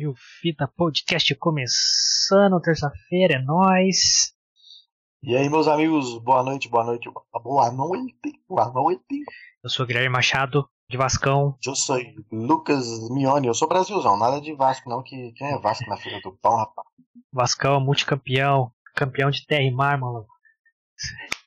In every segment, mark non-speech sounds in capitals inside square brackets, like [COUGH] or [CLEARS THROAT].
Mil Fita Podcast começando, terça-feira, é nóis. E aí, meus amigos, boa noite, boa noite, boa noite, boa noite. Eu sou Guilherme Machado, de Vascão. Eu sou Lucas Mione, eu sou Brasilzão, nada de Vasco não, que quem é Vasco na fila do pão, rapaz? Vascão, multicampeão, campeão de terra e mar, mano.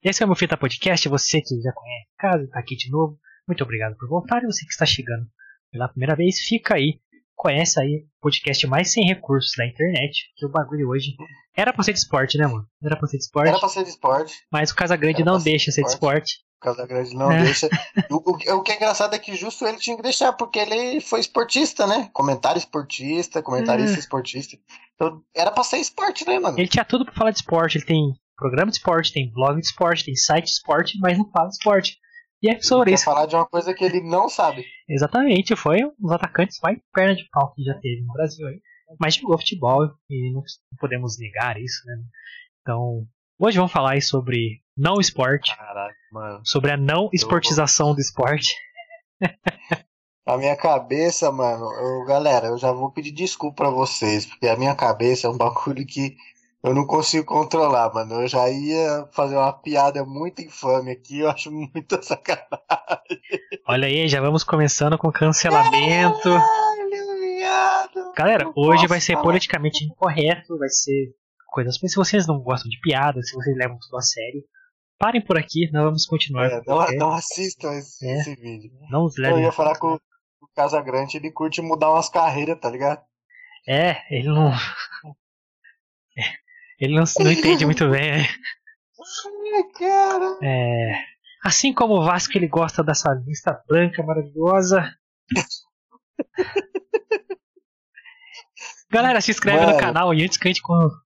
Esse é o meu Fita Podcast, você que já conhece casa, tá aqui de novo. Muito obrigado por voltar e você que está chegando pela primeira vez, fica aí conhece aí o podcast mais sem recursos da internet, que o bagulho hoje era pra ser de esporte, né, mano? Era pra ser de esporte. Era pra ser de esporte. Mas o Casagrande não deixa ser de esporte. O Casagrande não é. deixa. O, o, o, que é engraçado é que justo ele tinha que deixar, porque ele foi esportista, né? Comentário esportista, comentarista é. esportista. Então era pra ser esporte, né, mano? Ele tinha tudo pra falar de esporte. Ele tem programa de esporte, tem blog de esporte, tem site de esporte, mas não fala de esporte. E é sobre isso. falar de uma coisa que ele não sabe. Exatamente, foi um dos atacantes mais perna de pau que já teve no Brasil aí. Mas jogou futebol e não podemos negar isso, né? Então, hoje vamos falar aí sobre não esporte. Caraca, mano. Sobre a não esportização vou... do esporte. [LAUGHS] A minha cabeça, mano, eu, galera, eu já vou pedir desculpa pra vocês, porque a minha cabeça é um bagulho que eu não consigo controlar, mano. Eu já ia fazer uma piada muito infame aqui, eu acho muita [LAUGHS] sacanagem. Olha aí, já vamos começando com cancelamento. Galera, hoje vai ser politicamente incorreto, vai ser coisas. Se vocês não gostam de piada, se vocês levam tudo a sério, parem por aqui, nós vamos continuar. É, não, não, assistam esse, é, esse, vídeo. Não os levem. Eu ia falar o, o Casagrande ele curte mudar umas carreiras, tá ligado? É, ele não. Ele não, não entende muito bem, né? cara. É, assim como o Vasco, ele gosta dessa lista branca maravilhosa. [LAUGHS] Galera, se inscreve Mano. no canal e antes que a gente.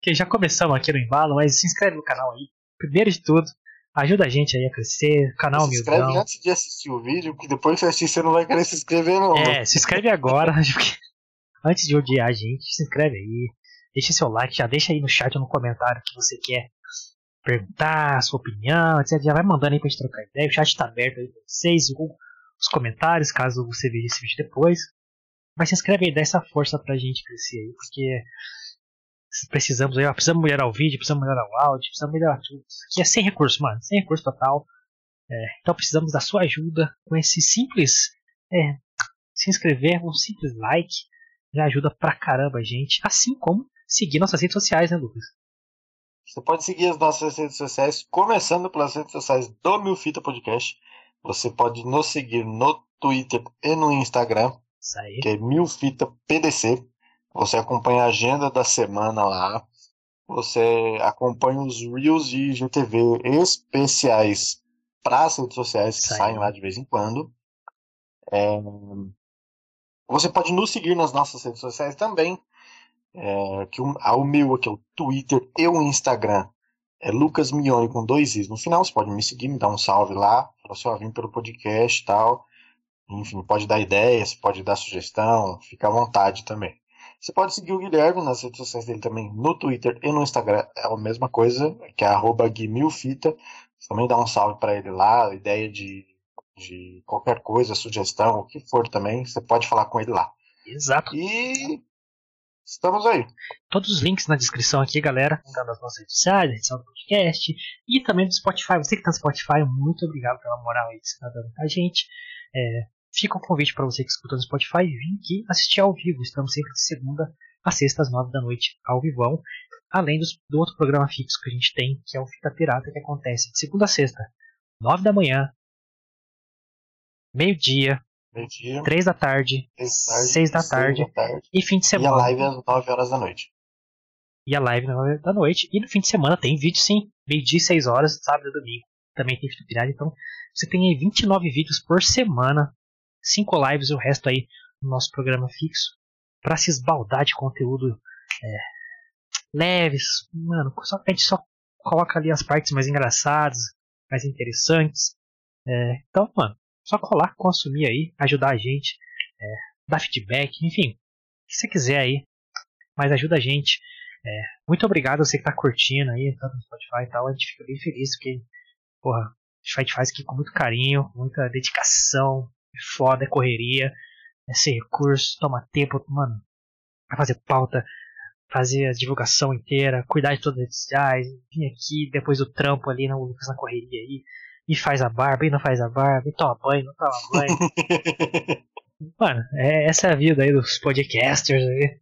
Que já começamos aqui no embalo, mas se inscreve no canal aí. Primeiro de tudo, ajuda a gente aí a crescer. Canal Se inscreve humildão. antes de assistir o vídeo, porque depois que assistir você não vai querer se inscrever, não. É, se inscreve agora. [LAUGHS] antes de odiar a gente, se inscreve aí. Deixa seu like, já deixa aí no chat ou no comentário o que você quer perguntar, sua opinião, etc. Já vai mandando aí pra gente trocar ideia. O chat tá aberto aí pra vocês, os comentários, caso você veja esse vídeo depois. Mas se inscreve aí, dá essa força pra gente crescer aí, porque precisamos aí, ó, precisamos melhorar o vídeo, precisamos melhorar o áudio, precisamos melhorar tudo. Isso aqui é sem recurso, mano, sem recurso total. É, então precisamos da sua ajuda com esse simples é, se inscrever, um simples like, já ajuda pra caramba a gente, assim como seguir nossas redes sociais, né, Lucas? Você pode seguir as nossas redes sociais, começando pelas redes sociais do Milfita Podcast. Você pode nos seguir no Twitter e no Instagram, que é Milfita PDC. Você acompanha a agenda da semana lá. Você acompanha os Reels de IGTV especiais para as redes sociais que saem lá de vez em quando. É... Você pode nos seguir nas nossas redes sociais também. É, que o, o meu aqui é o Twitter e o Instagram é Lucas Mione com dois is no final. Você pode me seguir, me dar um salve lá. Falar assim, ó, vim pelo podcast e tal. Enfim, pode dar ideias, pode dar sugestão, fica à vontade também. Você pode seguir o Guilherme nas redes sociais dele também, no Twitter e no Instagram. É a mesma coisa, que é arroba Guimilfita. Você também dá um salve para ele lá, ideia de, de qualquer coisa, sugestão, o que for também, você pode falar com ele lá. Exato. E Estamos aí. Todos os links na descrição aqui, galera. Das nossas redes sociais, edição do podcast e também do Spotify. Você que está no Spotify, muito obrigado pela moral aí que você está dando pra gente. É, fica o convite para você que escuta no Spotify vir aqui assistir ao vivo. Estamos sempre de segunda a sexta às nove da noite ao vivão. Além dos, do outro programa fixo que a gente tem, que é o Fita Pirata, que acontece de segunda a sexta, nove da manhã, meio-dia, Meio-dia. Três da tarde. Seis da tarde, da tarde. E fim de semana. E a live às 9 horas da noite. E a live às 9 da noite. E no fim de semana tem vídeo sim. Meio-dia, 6 horas, sábado e domingo. Também tem vídeo Então você tem aí 29 vídeos por semana. 5 lives e o resto aí no nosso programa fixo. Pra se esbaldar de conteúdo é, leves. Mano, só, a gente só coloca ali as partes mais engraçadas, mais interessantes. É, então, mano, só colar, consumir aí, ajudar a gente, é, dar feedback, enfim, você quiser aí, mas ajuda a gente. É, muito obrigado a você que tá curtindo aí, tanto no Spotify e tal, a gente fica bem feliz, porque, porra, a gente faz aqui com muito carinho, muita dedicação, é foda, é correria, é recurso, toma tempo, mano. a fazer pauta, fazer a divulgação inteira, cuidar de todas as redes sociais, vir aqui depois do trampo ali, no, na correria aí, e faz a barba, e não faz a barba, e toma banho, não toma banho. [LAUGHS] Mano, é, essa é a vida aí dos podcasters aí.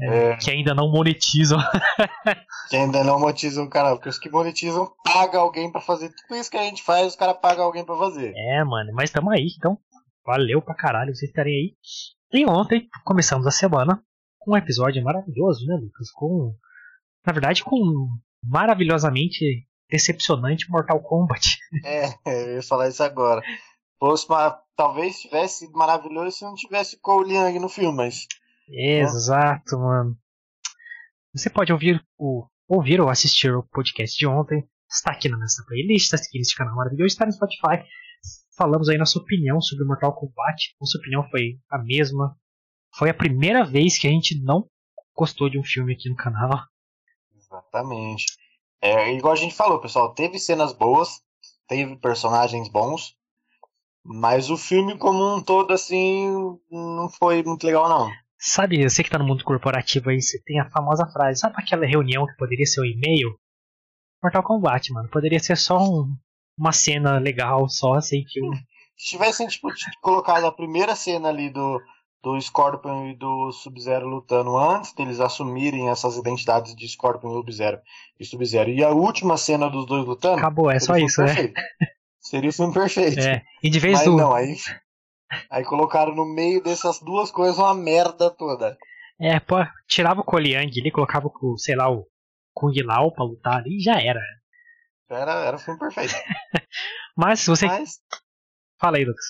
É, é. Que ainda não monetizam. [LAUGHS] que ainda não monetizam o canal, porque os que monetizam pagam alguém para fazer tudo isso que a gente faz, os caras pagam alguém para fazer. É, mano, mas tamo aí, então valeu pra caralho vocês estarem aí. E ontem começamos a semana com um episódio maravilhoso, né, Lucas? Com. Na verdade, com maravilhosamente decepcionante Mortal Kombat. [LAUGHS] É, eu ia falar isso agora. Fosse uma, talvez tivesse sido maravilhoso se não tivesse Cole Young no filme, mas. Exato, mano. Você pode ouvir o ouvir ou assistir o podcast de ontem. Está aqui na nossa playlist, está aqui nesse canal maravilhoso, está no Spotify. Falamos aí nossa opinião sobre Mortal Kombat. Nossa opinião foi a mesma. Foi a primeira vez que a gente não gostou de um filme aqui no canal. Exatamente. É, igual a gente falou, pessoal, teve cenas boas, teve personagens bons, mas o filme como um todo, assim, não foi muito legal, não. Sabe, eu sei que tá no mundo corporativo aí, você tem a famosa frase, sabe aquela reunião que poderia ser um e-mail? Mortal Kombat, mano, poderia ser só um, uma cena legal, só sem filme. Se tivessem, tipo, colocado a primeira cena ali do, do Scorpion e do Sub-Zero lutando antes deles assumirem essas identidades de Scorpion e Sub-Zero e Sub-Zero. E a última cena dos dois lutando. Acabou, é só isso, né? Seria o filme perfeito. É. E de vez Mas do. Não, aí, aí colocaram no meio dessas duas coisas uma merda toda. É, pô, tirava o Koliang ali, colocava o, sei lá, o Kung Lao pra lutar ali e já era. Era, era o filme perfeito. [LAUGHS] Mas se você. Mas... Fala aí, Lucas.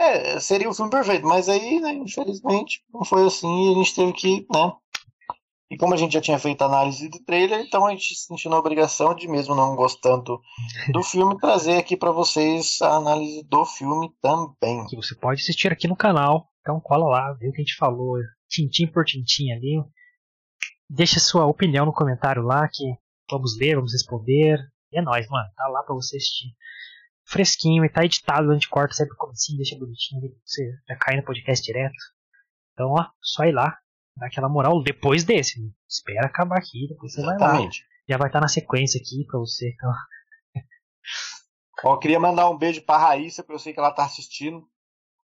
É, seria o filme perfeito, mas aí, né, infelizmente, não foi assim e a gente teve que, né? E como a gente já tinha feito análise do trailer, então a gente se sentiu na obrigação de, mesmo não gostando do filme, trazer aqui para vocês a análise do filme também. Que você pode assistir aqui no canal, então cola lá, vê o que a gente falou, tintim por tintim ali. Deixa sua opinião no comentário lá, que vamos ler, vamos responder. E é nóis, mano, tá lá pra você assistir fresquinho e tá editado, a gente corta sempre como assim, deixa bonitinho, você já cai no podcast direto. Então, ó, só ir lá, dar aquela moral depois desse. Né? Espera acabar aqui, depois você Exatamente. vai lá. Já vai estar tá na sequência aqui pra você. Então... Ó, queria mandar um beijo pra Raíssa, porque eu sei que ela tá assistindo.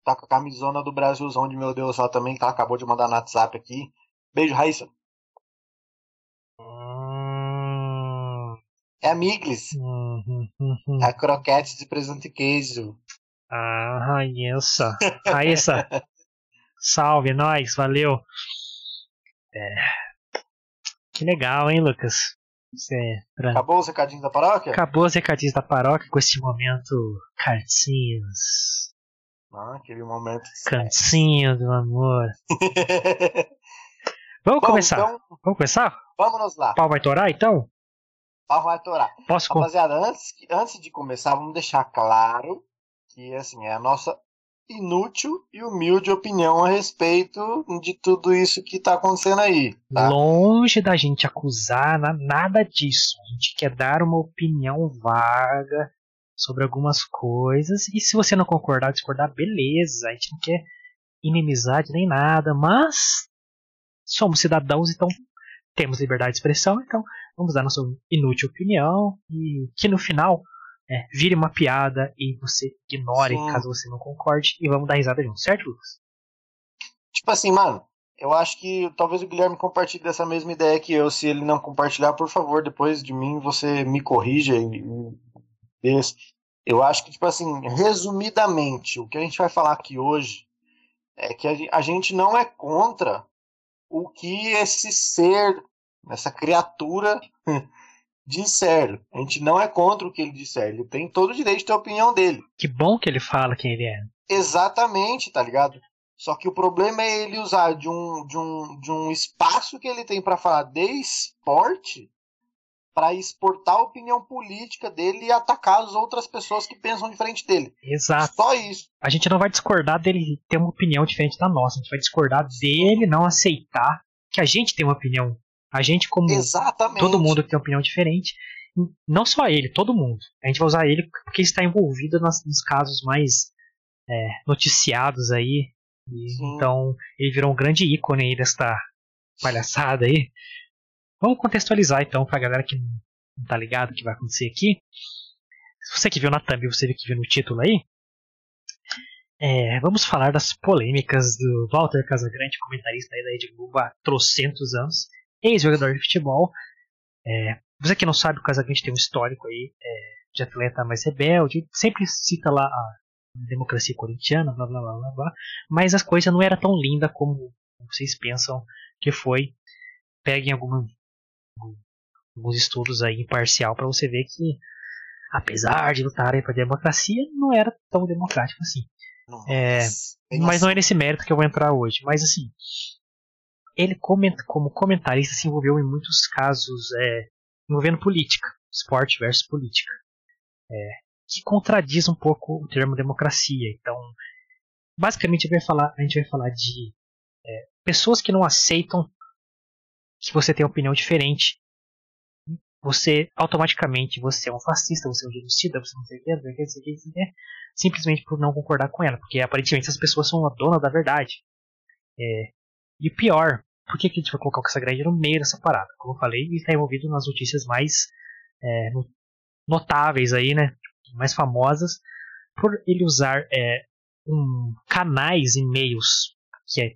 Tá com a camisona do Brasilzão de meu Deus, ela também, que ela acabou de mandar no WhatsApp aqui. Beijo, Raíssa. É a Miglis. Uhum, uhum. A croquete de presunto e queijo. Ah, Raíssa. [LAUGHS] Raíssa. Salve, nós, valeu. É. Que legal, hein, Lucas? É pra... Acabou os recadinhos da paróquia? Acabou os recadinhos da paróquia com esse momento cartinhos. Ah, aquele momento. Cantinho do amor. [LAUGHS] Vamos Bom, começar. Então, Vamos começar? Vamos lá. Pau vai torar então? Pau vai torar. Posso Rapaziada, antes, antes de começar, vamos deixar claro que assim, é a nossa inútil e humilde opinião a respeito de tudo isso que está acontecendo aí. Tá? Longe da gente acusar nada disso. A gente quer dar uma opinião vaga sobre algumas coisas. E se você não concordar, discordar, beleza. A gente não quer inimizade nem nada, mas somos cidadãos, então temos liberdade de expressão, então vamos dar nossa inútil opinião e que no final é, vire uma piada e você ignore Sim. caso você não concorde e vamos dar risada junto, certo, Lucas? Tipo assim, mano, eu acho que talvez o Guilherme compartilhe dessa mesma ideia que eu. Se ele não compartilhar, por favor, depois de mim você me corrija eu acho que, tipo assim, resumidamente, o que a gente vai falar aqui hoje é que a gente não é contra o que esse ser essa criatura disser. A gente não é contra o que ele disser. Ele tem todo o direito de ter a opinião dele. Que bom que ele fala quem ele é. Exatamente, tá ligado? Só que o problema é ele usar de um, de um, de um espaço que ele tem para falar de esporte para exportar a opinião política dele e atacar as outras pessoas que pensam diferente dele. Exato. Só isso. A gente não vai discordar dele ter uma opinião diferente da nossa. A gente vai discordar dele não aceitar que a gente tem uma opinião a gente, como Exatamente. todo mundo que tem opinião diferente, não só ele, todo mundo. A gente vai usar ele porque está envolvido nos, nos casos mais é, noticiados aí então ele virou um grande ícone aí desta palhaçada aí. Vamos contextualizar então pra galera que não tá ligado o que vai acontecer aqui. Se você que viu na thumb, você que viu no título aí, é, vamos falar das polêmicas do Walter Casagrande, comentarista aí da Rede Globo há trocentos anos, ex-jogador de futebol. É, você que não sabe, o Casagrande tem um histórico aí é, de atleta mais rebelde, sempre cita lá a democracia corintiana, blá blá blá blá, blá mas as coisas não era tão linda como vocês pensam que foi. Peguem alguma, alguns estudos aí imparcial para você ver que apesar de lutarem para democracia, não era tão democrático assim. É, mas não é nesse mérito que eu vou entrar hoje. Mas assim, ele como comentarista se envolveu em muitos casos é, envolvendo política, esporte versus política, é, que contradiz um pouco o termo democracia. Então, basicamente a gente vai falar, a gente vai falar de é, pessoas que não aceitam que você tem uma opinião diferente. Você automaticamente você é um fascista, você é um genocida, você não sei não sei o que, que simplesmente por não concordar com ela, porque aparentemente essas pessoas são a dona da verdade. É, e pior, por que, que a gente vai colocar o Casagrande no meio dessa parada? Como eu falei, ele está envolvido nas notícias mais é, notáveis aí, né? Mais famosas, por ele usar é, um, canais e meios que é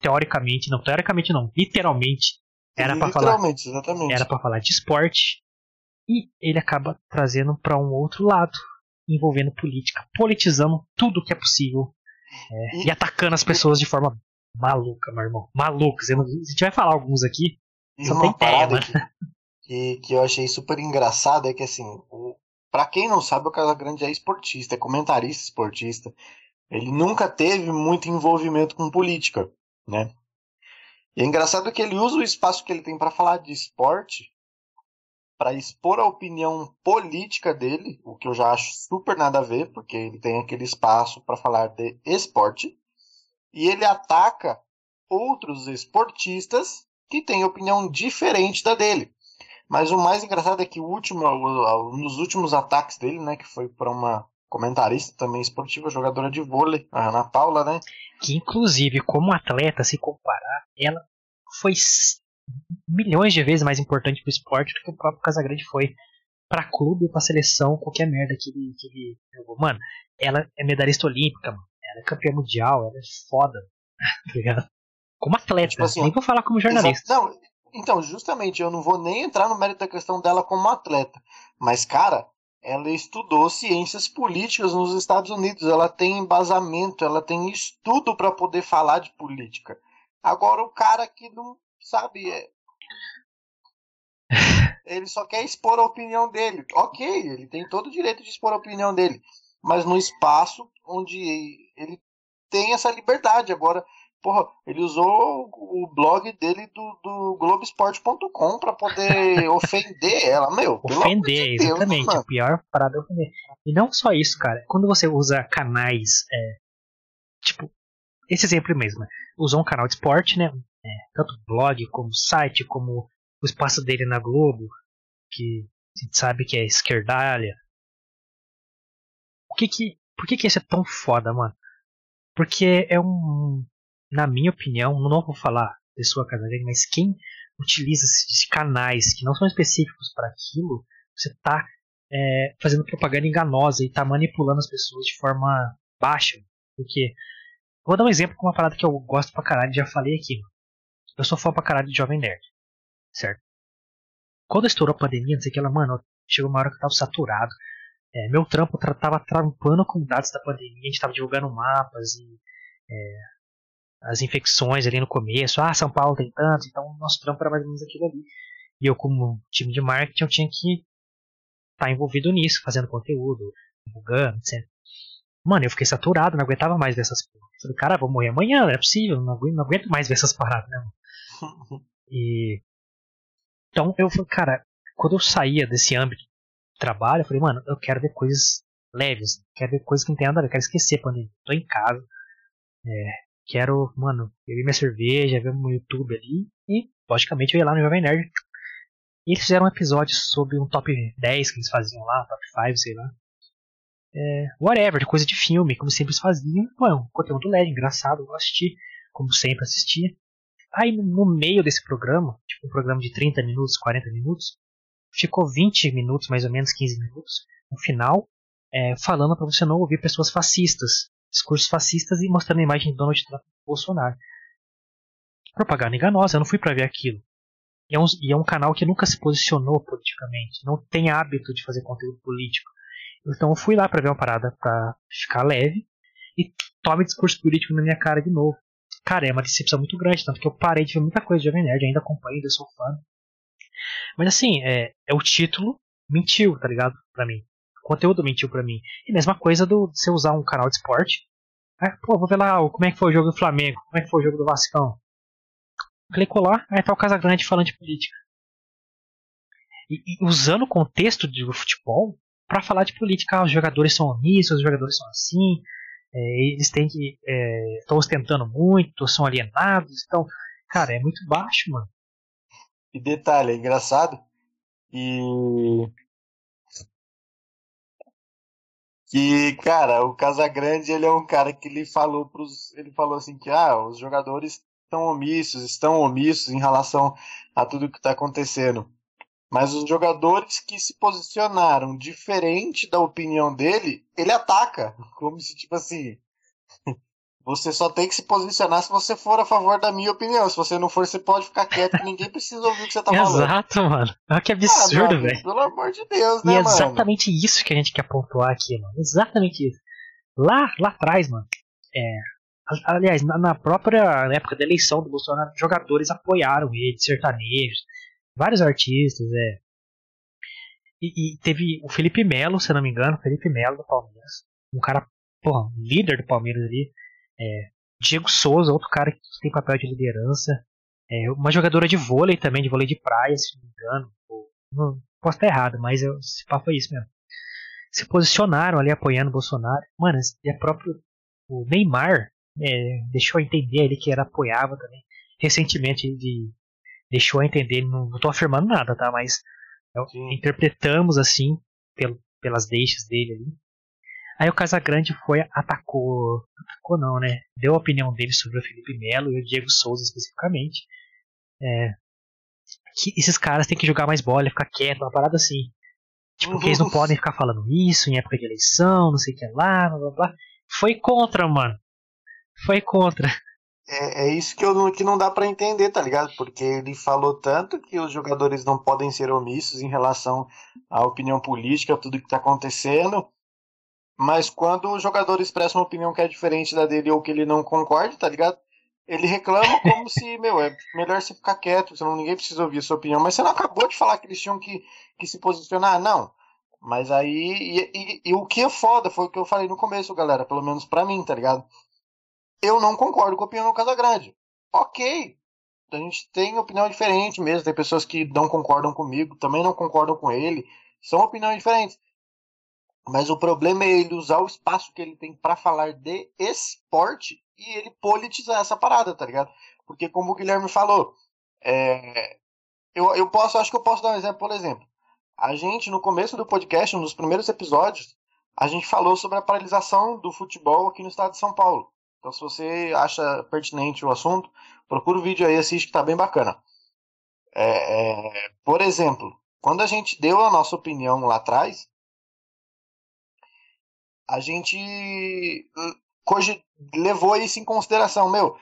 teoricamente, não, teoricamente não, literalmente era para falar, exatamente. era para falar de esporte e ele acaba trazendo para um outro lado, envolvendo política, politizando tudo que é possível é, e, e, atacando as pessoas de forma maluca, meu irmão. Malucas. Se a gente vai falar alguns aqui, só tem parada que, que, que, eu achei super engraçado é que, assim, o, pra quem não sabe, o Casagrande é esportista, é comentarista esportista. Ele nunca teve muito envolvimento com política, né? E é engraçado que ele usa o espaço que ele tem para falar de esporte para expor a opinião política dele, o que eu já acho super nada a ver, porque ele tem aquele espaço para falar de esporte, e ele ataca outros esportistas que têm opinião diferente da dele. Mas o mais engraçado é que o último, nos últimos ataques dele, né, que foi para uma comentarista também esportiva, jogadora de vôlei, a Ana Paula, né? Que inclusive, como atleta, se comparar, ela foi milhões de vezes mais importante pro esporte do que o próprio Casagrande foi pra clube pra seleção, qualquer merda que ele, que ele jogou. Mano, ela é medalhista olímpica, mano. Ela é campeã mundial, ela é foda. [LAUGHS] tá ligado? Como atleta, tipo assim, nem vou falar como jornalista. Não, então, justamente, eu não vou nem entrar no mérito da questão dela como atleta. Mas, cara, ela estudou ciências políticas nos Estados Unidos. Ela tem embasamento, ela tem estudo para poder falar de política. Agora, o cara que não sabe? É... [LAUGHS] ele só quer expor a opinião dele. Ok, ele tem todo o direito de expor a opinião dele, mas no espaço onde ele tem essa liberdade. Agora, porra, ele usou o blog dele do, do Globoesporte.com para poder [LAUGHS] ofender ela, meu. Ofender, de exatamente. Deus, a pior parada é ofender. E não só isso, cara. Quando você usa canais, é, tipo, esse exemplo mesmo, né? usou um canal de esporte, né? É, tanto blog como site, como o espaço dele na Globo, que a gente sabe que é esquerdalha. O que que, por que que esse é tão foda, mano? Porque é um, na minha opinião, não vou falar pessoa casa dele, mas quem utiliza esses canais que não são específicos para aquilo, você tá é, fazendo propaganda enganosa e tá manipulando as pessoas de forma baixa. Porque, vou dar um exemplo com uma parada que eu gosto pra caralho, já falei aqui. Eu sou fã pra caralho de Jovem Nerd. Certo? Quando estourou a pandemia, não sei o que, ela, mano, chegou uma hora que eu tava saturado. É, meu trampo tra tava trampando com dados da pandemia, a gente tava divulgando mapas e é, as infecções ali no começo. Ah, São Paulo tem tanto, então nosso trampo era mais ou menos aquilo ali. E eu, como time de marketing, eu tinha que estar tá envolvido nisso, fazendo conteúdo, divulgando, etc. Mano, eu fiquei saturado, não aguentava mais ver essas porra. Falei, cara, vou morrer amanhã, não é possível, não aguento, não aguento mais ver essas paradas, né? [LAUGHS] E. Então eu falei, cara, quando eu saía desse âmbito trabalho, eu falei, mano, eu quero ver coisas leves, quero ver coisas que não tem nada a ver, quero esquecer a pandemia. Tô em casa, é, quero, mano, beber minha cerveja, ver meu YouTube ali, e logicamente eu ia lá no Jovem Nerd. E eles fizeram um episódio sobre um top 10 que eles faziam lá, top 5, sei lá. é, whatever, coisa de filme, como sempre faziam. Pô, é um conteúdo leve, engraçado, eu assisti, como sempre assistia. Aí no meio desse programa, tipo um programa de 30 minutos, 40 minutos, ficou 20 minutos, mais ou menos 15 minutos, no final, é, falando para você não ouvir pessoas fascistas, discursos fascistas e mostrando a imagem de Donald Trump e Bolsonaro. Propaganda enganosa, eu não fui para ver aquilo. E é, um, e é um canal que nunca se posicionou politicamente, não tem hábito de fazer conteúdo político. Então eu fui lá para ver uma parada para ficar leve e tome discurso político na minha cara de novo. Cara, é uma decepção muito grande, tanto que eu parei de ver muita coisa de Jovem Nerd, ainda acompanho, ainda sou fã. Mas assim, é, é o título mentiu, tá ligado? Pra mim. O conteúdo mentiu pra mim. E mesma coisa do você usar um canal de esporte. Aí, pô, vou ver lá como é que foi o jogo do Flamengo, como é que foi o jogo do Vascão. Clicou lá, aí tá o Casagrande falando de política. E, e usando o contexto do futebol para falar de política. Ah, os jogadores são omissos, os jogadores são assim, é, eles têm que. estão é, ostentando muito, são alienados. Então, cara, é muito baixo, mano. E detalhe, é engraçado. E. Que, cara, o Casagrande, ele é um cara que ele falou pros. Ele falou assim que ah, os jogadores estão omissos, estão omissos em relação a tudo que está acontecendo. Mas os jogadores que se posicionaram diferente da opinião dele, ele ataca. [LAUGHS] Como se, tipo assim. Você só tem que se posicionar se você for a favor da minha opinião. Se você não for, você pode ficar quieto ninguém precisa ouvir o que você tá [LAUGHS] falando. Exato, mano. Olha que absurdo, ah, velho. Pelo amor de Deus, né, E é exatamente mano? isso que a gente quer pontuar aqui, mano. Exatamente isso. Lá, lá atrás, mano. É, aliás, na, própria época da eleição do Bolsonaro, jogadores apoiaram ele, sertanejos vários artistas, é. E, e, teve o Felipe Melo, se não me engano, Felipe Melo do Palmeiras. Um cara, porra, líder do Palmeiras ali. É, Diego Souza, outro cara que tem papel de liderança. É, uma jogadora de vôlei também, de vôlei de praia, se não me engano. Não, posso estar errado, mas eu, esse papo foi isso mesmo. Se posicionaram ali apoiando o Bolsonaro. Mano, e a próprio o Neymar é, deixou entender ali que era apoiava também recentemente de deixou a entender, não, não tô afirmando nada, tá? Mas interpretamos assim, pelo, pelas deixas dele ali. Aí o Casagrande foi, atacou, atacou não, né? Deu a opinião dele sobre o Felipe Melo e o Diego Souza especificamente. É, que esses caras têm que jogar mais bola, ficar quieto, uma parada assim. Tipo, que eles não podem ficar falando isso em época de eleição, não sei o que lá, blá blá blá. Foi contra, mano. Foi contra é, é isso que, eu não, que não dá para entender, tá ligado? Porque ele falou tanto que os jogadores não podem ser omissos em relação à opinião política, tudo que tá acontecendo. Mas quando o jogador expressa uma opinião que é diferente da dele ou que ele não concorda, tá ligado? Ele reclama como se, [LAUGHS] meu, é melhor você ficar quieto, senão ninguém precisa ouvir a sua opinião. Mas você não acabou de falar que eles tinham que, que se posicionar? Não. Mas aí. E, e, e o que é foda foi o que eu falei no começo, galera. Pelo menos pra mim, tá ligado? eu não concordo com a opinião do Casagrande. Ok, a gente tem opinião diferente mesmo, tem pessoas que não concordam comigo, também não concordam com ele, são opiniões diferentes. Mas o problema é ele usar o espaço que ele tem para falar de esporte e ele politizar essa parada, tá ligado? Porque como o Guilherme falou, é... eu, eu posso, acho que eu posso dar um exemplo, por exemplo. A gente, no começo do podcast, dos primeiros episódios, a gente falou sobre a paralisação do futebol aqui no estado de São Paulo. Então, se você acha pertinente o assunto, procura o vídeo aí, assiste que tá bem bacana. É, é, por exemplo, quando a gente deu a nossa opinião lá atrás, a gente levou isso em consideração, meu.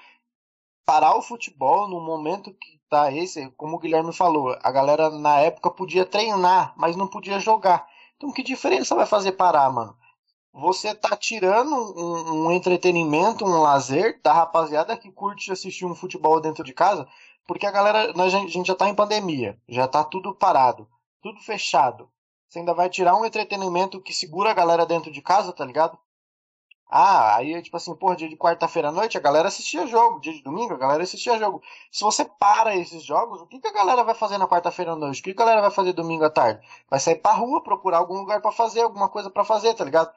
Parar o futebol no momento que tá esse, como o Guilherme falou, a galera na época podia treinar, mas não podia jogar. Então que diferença vai fazer parar, mano? você tá tirando um, um, entretenimento, um lazer da rapaziada que curte assistir um futebol dentro de casa, porque a galera, a gente já tá em pandemia, já tá tudo parado, tudo fechado. Você ainda vai tirar um entretenimento que segura a galera dentro de casa, tá ligado? Ah, aí tipo assim, porra, dia de quarta-feira à noite a galera assistia jogo, dia de domingo a galera assistia jogo. Se você para esses jogos, o que, que a galera vai fazer na quarta-feira à noite? O que, que a galera vai fazer domingo à tarde? Vai sair pra rua procurar algum lugar para fazer, alguma coisa para fazer, tá ligado?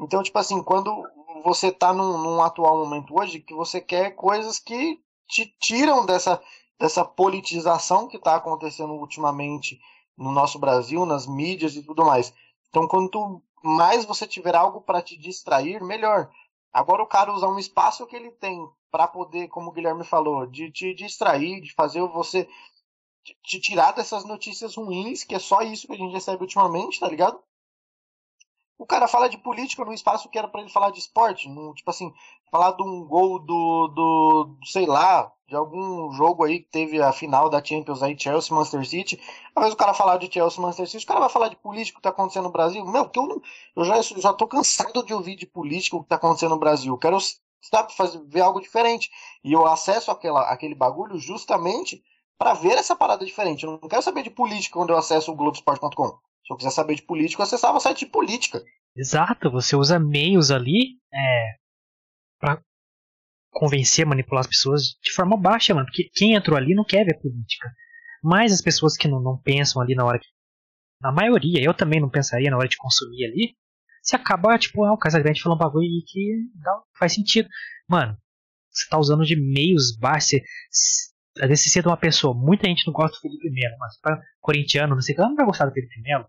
Então, tipo assim, quando você tá num, num, atual momento hoje, que você quer coisas que te tiram dessa, dessa politização que está acontecendo ultimamente no nosso Brasil, nas mídias e tudo mais. Então, quando tu mais você tiver algo para te distrair, melhor. Agora o cara usa um espaço que ele tem para poder, como o Guilherme falou, de te distrair, de fazer você te tirar dessas notícias ruins, que é só isso que a gente recebe ultimamente, tá ligado? O cara fala de política no espaço que era para ele falar de esporte, no, tipo assim, falar de um gol do, do, sei lá, de algum jogo aí que teve a final da Champions aí, Chelsea, Manchester City. Às vezes o cara falar de Chelsea, Manchester City, o cara vai falar de política que tá acontecendo no Brasil. Meu, que eu, eu já, já tô cansado de ouvir de política o que tá acontecendo no Brasil. Eu quero, sabe, fazer, ver algo diferente. E eu acesso aquela, aquele bagulho justamente para ver essa parada diferente. Eu não quero saber de política quando eu acesso o Globoesporte.com. Se eu quiser saber de política, eu acessava o site de política. Exato, você usa meios ali é, para convencer, manipular as pessoas de forma baixa, mano. Porque quem entrou ali não quer ver política. Mas as pessoas que não, não pensam ali na hora que. Na maioria, eu também não pensaria na hora de consumir ali. Se acaba, tipo, ah, o Casagrande falando um bagulho que não faz sentido. Mano, você tá usando de meios baixos. Você, às vezes você cita uma pessoa, muita gente não gosta do Felipe Melo, mas para corintiano, não sei que, ela não vai gostar do Felipe Melo.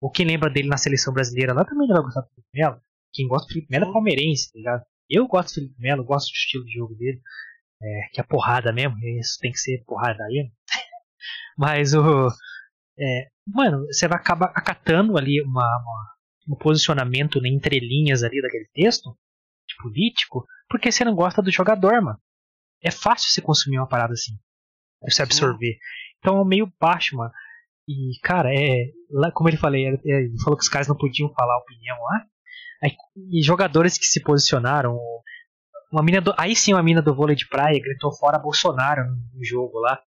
Ou quem lembra dele na seleção brasileira lá também não vai gostar do Felipe Melo. Quem gosta do Felipe Melo é palmeirense, tá ligado? Eu gosto do Felipe Melo, gosto do estilo de jogo dele. É, que é porrada mesmo, isso tem que ser porrada aí. [LAUGHS] Mas o. É, mano, você vai acabar acatando ali uma, uma, um posicionamento né, entre linhas ali daquele texto, de político, porque você não gosta do jogador, mano. É fácil você consumir uma parada assim você absorver. Então é meio baixo, mano. E, cara, é. Lá, como ele falei, é, ele falou que os caras não podiam falar opinião lá. E jogadores que se posicionaram. Uma mina do, aí sim, uma mina do vôlei de praia gritou fora Bolsonaro no jogo lá.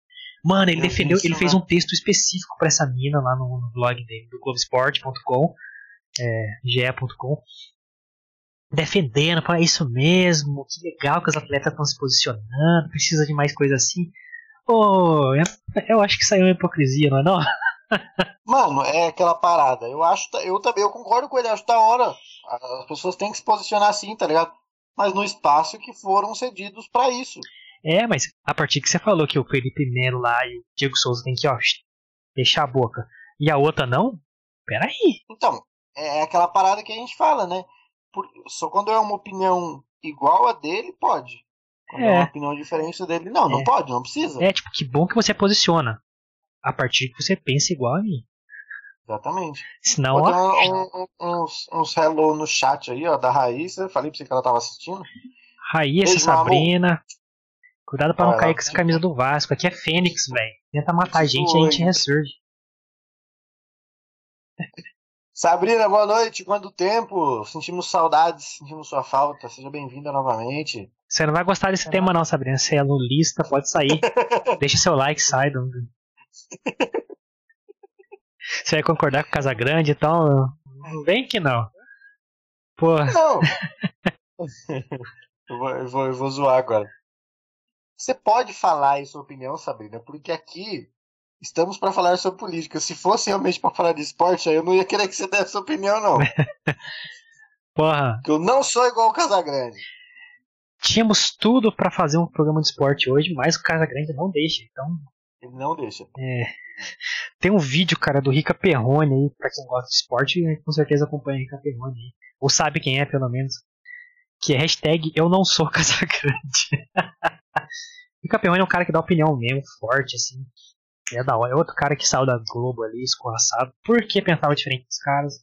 Mano, ele defendeu, ele fez um texto específico para essa mina lá no, blog dele, do Globesport.com, é, ge.com, defendendo, para é isso mesmo, que legal que os atletas estão se posicionando, precisa de mais coisa assim. Pô, eu acho que saiu uma hipocrisia, não é não? [LAUGHS] Mano, é aquela parada. Eu acho, eu também, eu concordo com ele, acho da hora. As pessoas têm que se posicionar assim, tá ligado? Mas no espaço que foram cedidos para isso. É, mas a partir que você falou que o Felipe Melo lá e o Diego Souza tem que, ó, fechar a boca. E a outra não? Peraí. Então, é aquela parada que a gente fala, né? Por, só quando é uma opinião igual a dele, pode. Quando é, é uma opinião diferente dele, não, é. não pode, não precisa. É, tipo, que bom que você posiciona. A partir que você pensa igual a mim. Exatamente. Senão, ó, um, um, uns, uns hello no chat aí, ó, da Raíssa. Falei pra você que ela tava assistindo. Raíssa, Sabrina. Cuidado pra não cair com essa camisa do Vasco. Aqui é Fênix, velho. Tenta matar a gente e a gente ressurge. [LAUGHS] Sabrina, boa noite. Quanto tempo? Sentimos saudades, sentimos sua falta. Seja bem-vinda novamente. Você não vai gostar desse tema, não, Sabrina. Você é lulista, pode sair. [LAUGHS] Deixa seu like, sai. Do... [LAUGHS] Você vai concordar com o Casagrande, então. Vem que não. Pô. Não! [LAUGHS] eu, vou, eu, vou, eu vou zoar agora. Você pode falar aí sua opinião, Sabrina, porque aqui estamos para falar sobre política. Se fosse realmente para falar de esporte, aí eu não ia querer que você desse sua opinião, não. [LAUGHS] Porra. Porque eu não sou igual o Casagrande. Tínhamos tudo para fazer um programa de esporte hoje, mas o Casagrande não deixa. Então. Ele não deixa. É. Tem um vídeo, cara, do Rica Perrone aí, pra quem gosta de esporte, com certeza acompanha o Rica Perrone aí. Ou sabe quem é, pelo menos. Que é hashtag Eu Não Sou [LAUGHS] Casagrande. Rica Perrone é um cara que dá opinião mesmo, forte, assim. É da hora. É outro cara que saiu da Globo ali, escorraçado. Por que pensava diferente dos caras?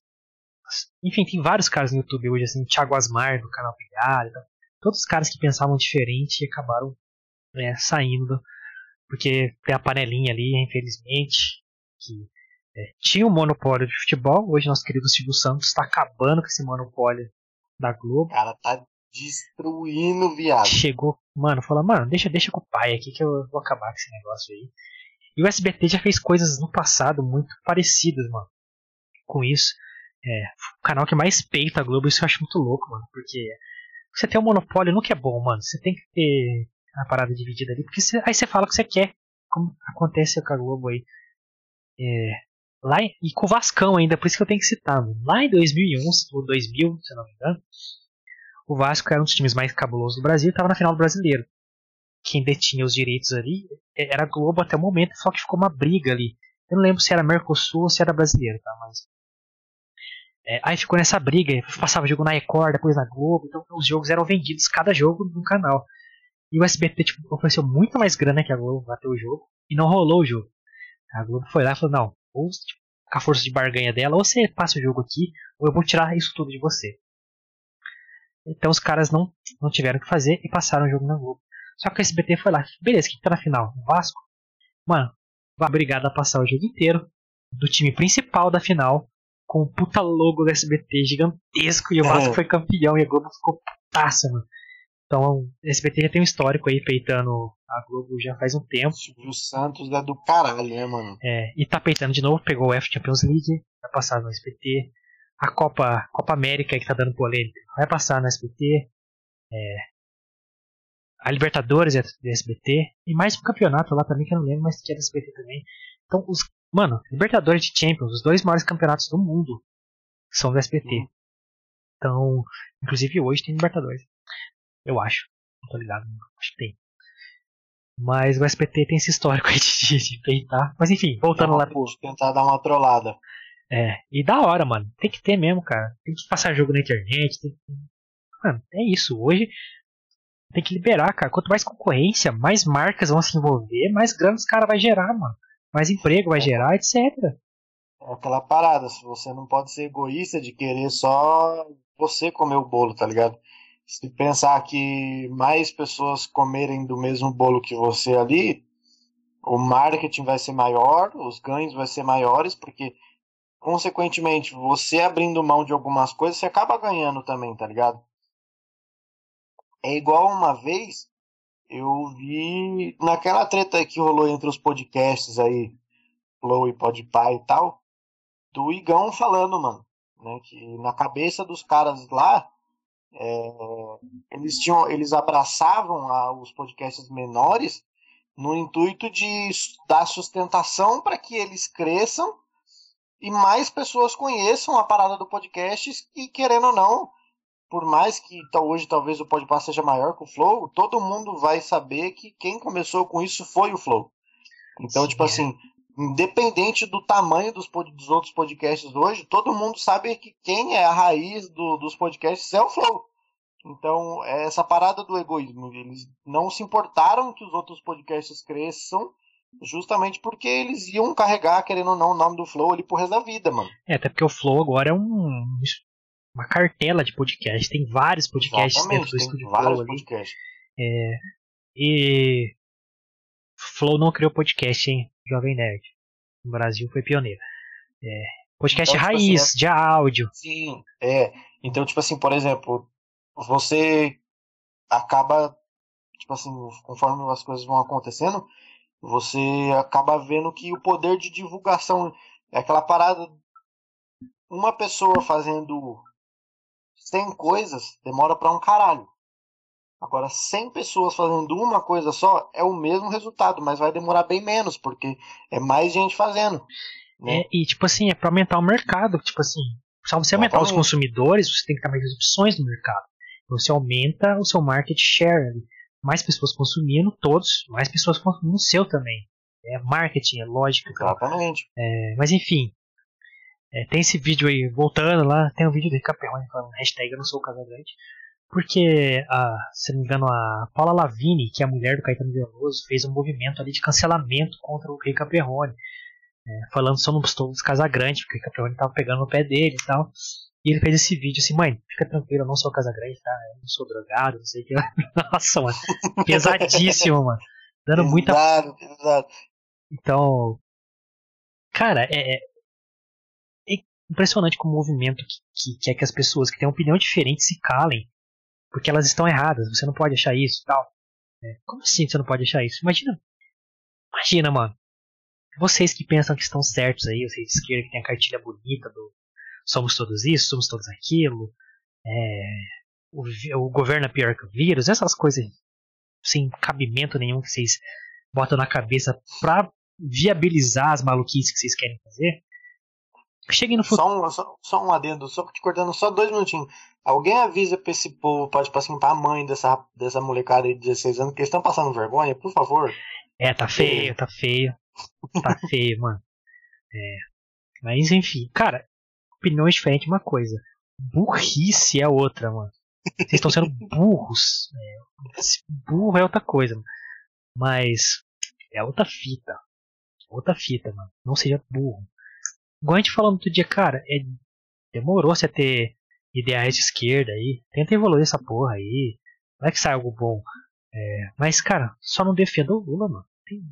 Enfim, tem vários caras no YouTube hoje, assim, Thiago Asmar, do canal Pilhado e tal todos os caras que pensavam diferente acabaram é, saindo, porque tem a panelinha ali, infelizmente, que é, tinha um monopólio de futebol. Hoje, nosso querido Silvio Santos está acabando com esse monopólio da Globo. O cara tá destruindo, viado. Chegou, mano, falou, mano, deixa, deixa com o pai aqui que eu vou acabar com esse negócio aí. E o SBT já fez coisas no passado muito parecidas, mano, com isso. É, o canal que mais peita a Globo, isso eu acho muito louco, mano, porque você tem um monopólio nunca é bom, mano. Você tem que ter a parada dividida ali, porque você, aí você fala o que você quer, como acontece com a Globo aí. É, lá e com o Vascão ainda, por isso que eu tenho que citar. Lá em 2001 ou 2000, se não me engano, o Vasco era um dos times mais cabulosos do Brasil e estava na final do Brasileiro. Quem detinha os direitos ali era a Globo até o momento, só que ficou uma briga ali. Eu não lembro se era Mercosul ou se era brasileiro, tá? Mas É, aí ficou nessa briga, passava jogo na Record, depois na Globo, então os jogos eram vendidos, cada jogo no canal. E o SBT tipo, ofereceu muito mais grana que a Globo bater o jogo, e não rolou o jogo. A Globo foi lá e falou, não, ou tipo, com a força de barganha dela, ou você passa o jogo aqui, ou eu vou tirar isso tudo de você. Então os caras não, não tiveram o que fazer e passaram o jogo na Globo. Só que o SBT foi lá, beleza, quem tá na final? O Vasco? Mano, vai obrigado a passar o jogo inteiro do time principal da final com o puta logo do SBT gigantesco e o Vasco é. foi campeão e a Globo ficou putaça, mano. Então, o SBT já tem um histórico aí peitando a Globo já faz um tempo. O Santos é do caralho, né, mano? É, e tá peitando de novo, pegou o F Champions League, vai passar no SBT. A Copa, Copa América que tá dando polêmica, vai passar no SBT. É, a Libertadores é do SBT. E mais um campeonato lá também que eu não lembro, mas que é do SBT também. Então, os Mano, Libertadores de Champions, os dois maiores campeonatos do mundo são do SBT. Uhum. Então, inclusive hoje tem Libertadores. Eu acho. Não tô ligado, acho que tem. Mas o SBT tem esse histórico [LAUGHS] aí de, de peitar. Mas enfim, voltando lá pro. Tentar dar uma trollada. É, e da hora, mano. Tem que ter mesmo, cara. Tem que passar jogo na internet. Tem... Mano, é isso. Hoje tem que liberar, cara. Quanto mais concorrência, mais marcas vão se envolver, mais grana os caras vai gerar, mano mais emprego vai gerar, etc. É aquela parada, você não pode ser egoísta de querer só você comer o bolo, tá ligado? Se pensar que mais pessoas comerem do mesmo bolo que você ali, o marketing vai ser maior, os ganhos vão ser maiores, porque consequentemente, você abrindo mão de algumas coisas, você acaba ganhando também, tá ligado? É igual uma vez eu vi naquela treta que rolou entre os podcasts aí, Flow e Podpah e tal, do Igão falando, mano, né, que na cabeça dos caras lá, é, eles tinham, eles abraçavam a, os podcasts menores no intuito de dar sustentação para que eles cresçam e mais pessoas conheçam a parada do podcast e querendo ou não por mais que hoje talvez o Podpah seja maior que o Flow, todo mundo vai saber que quem começou com isso foi o Flow. Então, Sim, tipo é. assim, independente do tamanho dos, dos, outros podcasts hoje, todo mundo sabe que quem é a raiz do, dos podcasts é o Flow. Então, é essa parada do egoísmo, eles não se importaram que os outros podcasts cresçam, justamente porque eles iam carregar, querendo ou não, o nome do Flow ali pro resto da vida, mano. É, até porque o Flow agora é um uma cartela de podcasts. Tem vários podcasts Exatamente, dentro do estúdio Flow ali. É, e Flow não criou podcast, hein? Jovem Nerd. No Brasil foi pioneiro. É, podcast então, tipo assim, raiz, assim, de áudio. Sim, é. Então, tipo assim, por exemplo, você acaba, tipo assim, conforme as coisas vão acontecendo, você acaba vendo que o poder de divulgação é aquela parada. Uma pessoa fazendo 100 coisas demora para um caralho. Agora, 100 pessoas fazendo uma coisa só é o mesmo resultado, mas vai demorar bem menos, porque é mais gente fazendo. Né? É, e, tipo assim, é para aumentar o mercado. Tipo assim, se você aumentar Exatamente. os consumidores, você tem que ter mais opções no mercado. Você aumenta o seu market share. Mais pessoas consumindo, todos, mais pessoas consumindo o seu também. É marketing, é lógica. Exatamente. É, mas enfim, é, tem esse vídeo aí, voltando lá, tem um vídeo do Rica Perrone falando hashtag eu não sou o Casagrande. Porque, a, se não me engano, a Paula Lavigne, que é a mulher do Caetano Veloso, fez um movimento ali de cancelamento contra o Rica Perrone. É, falando só no dos Casagrande, porque o Rica Perrone tava pegando no pé dele e tal. E ele fez esse vídeo assim, mãe, fica tranquilo, eu não sou Casagrande, tá? Eu não sou drogado, não sei o que. [LAUGHS] Nossa, mano. Pesadíssimo, mano. Dando pesado, muita. Pesado. Então. Cara, é, é impressionante como o movimento que, que, quer que as pessoas que têm opinião diferente se calem, porque elas estão erradas, você não pode achar isso tal. É, como assim você não pode achar isso? Imagina, imagina, mano. Vocês que pensam que estão certos aí, vocês de esquerda que tem a cartilha bonita do somos todos isso, somos todos aquilo, é, o, o governo é pior que o vírus, essas coisas sem cabimento nenhum que vocês botam na cabeça pra viabilizar as maluquices que vocês querem fazer. Cheguei no futuro. Só um, só, só um adendo, só te cortando só dois minutinhos. Alguém avisa pra esse povo, pode tipo assim, pra mãe dessa, dessa molecada de 16 anos que eles estão passando vergonha, por favor. É, tá feio, tá feio. Tá [LAUGHS] feio, mano. É. Mas enfim, cara, opiniões diferentes é uma coisa. Burrice é outra, mano. Vocês estão sendo burros. É, burro é outra coisa. Mas é outra fita. Outra fita, mano. Não seja burro. Igual a gente falou no outro dia, cara, é, demorou você ter ideais de esquerda aí. Tenta evoluir essa porra aí. Vai que sai algo bom. É, mas, cara, só não defenda o Lula, mano.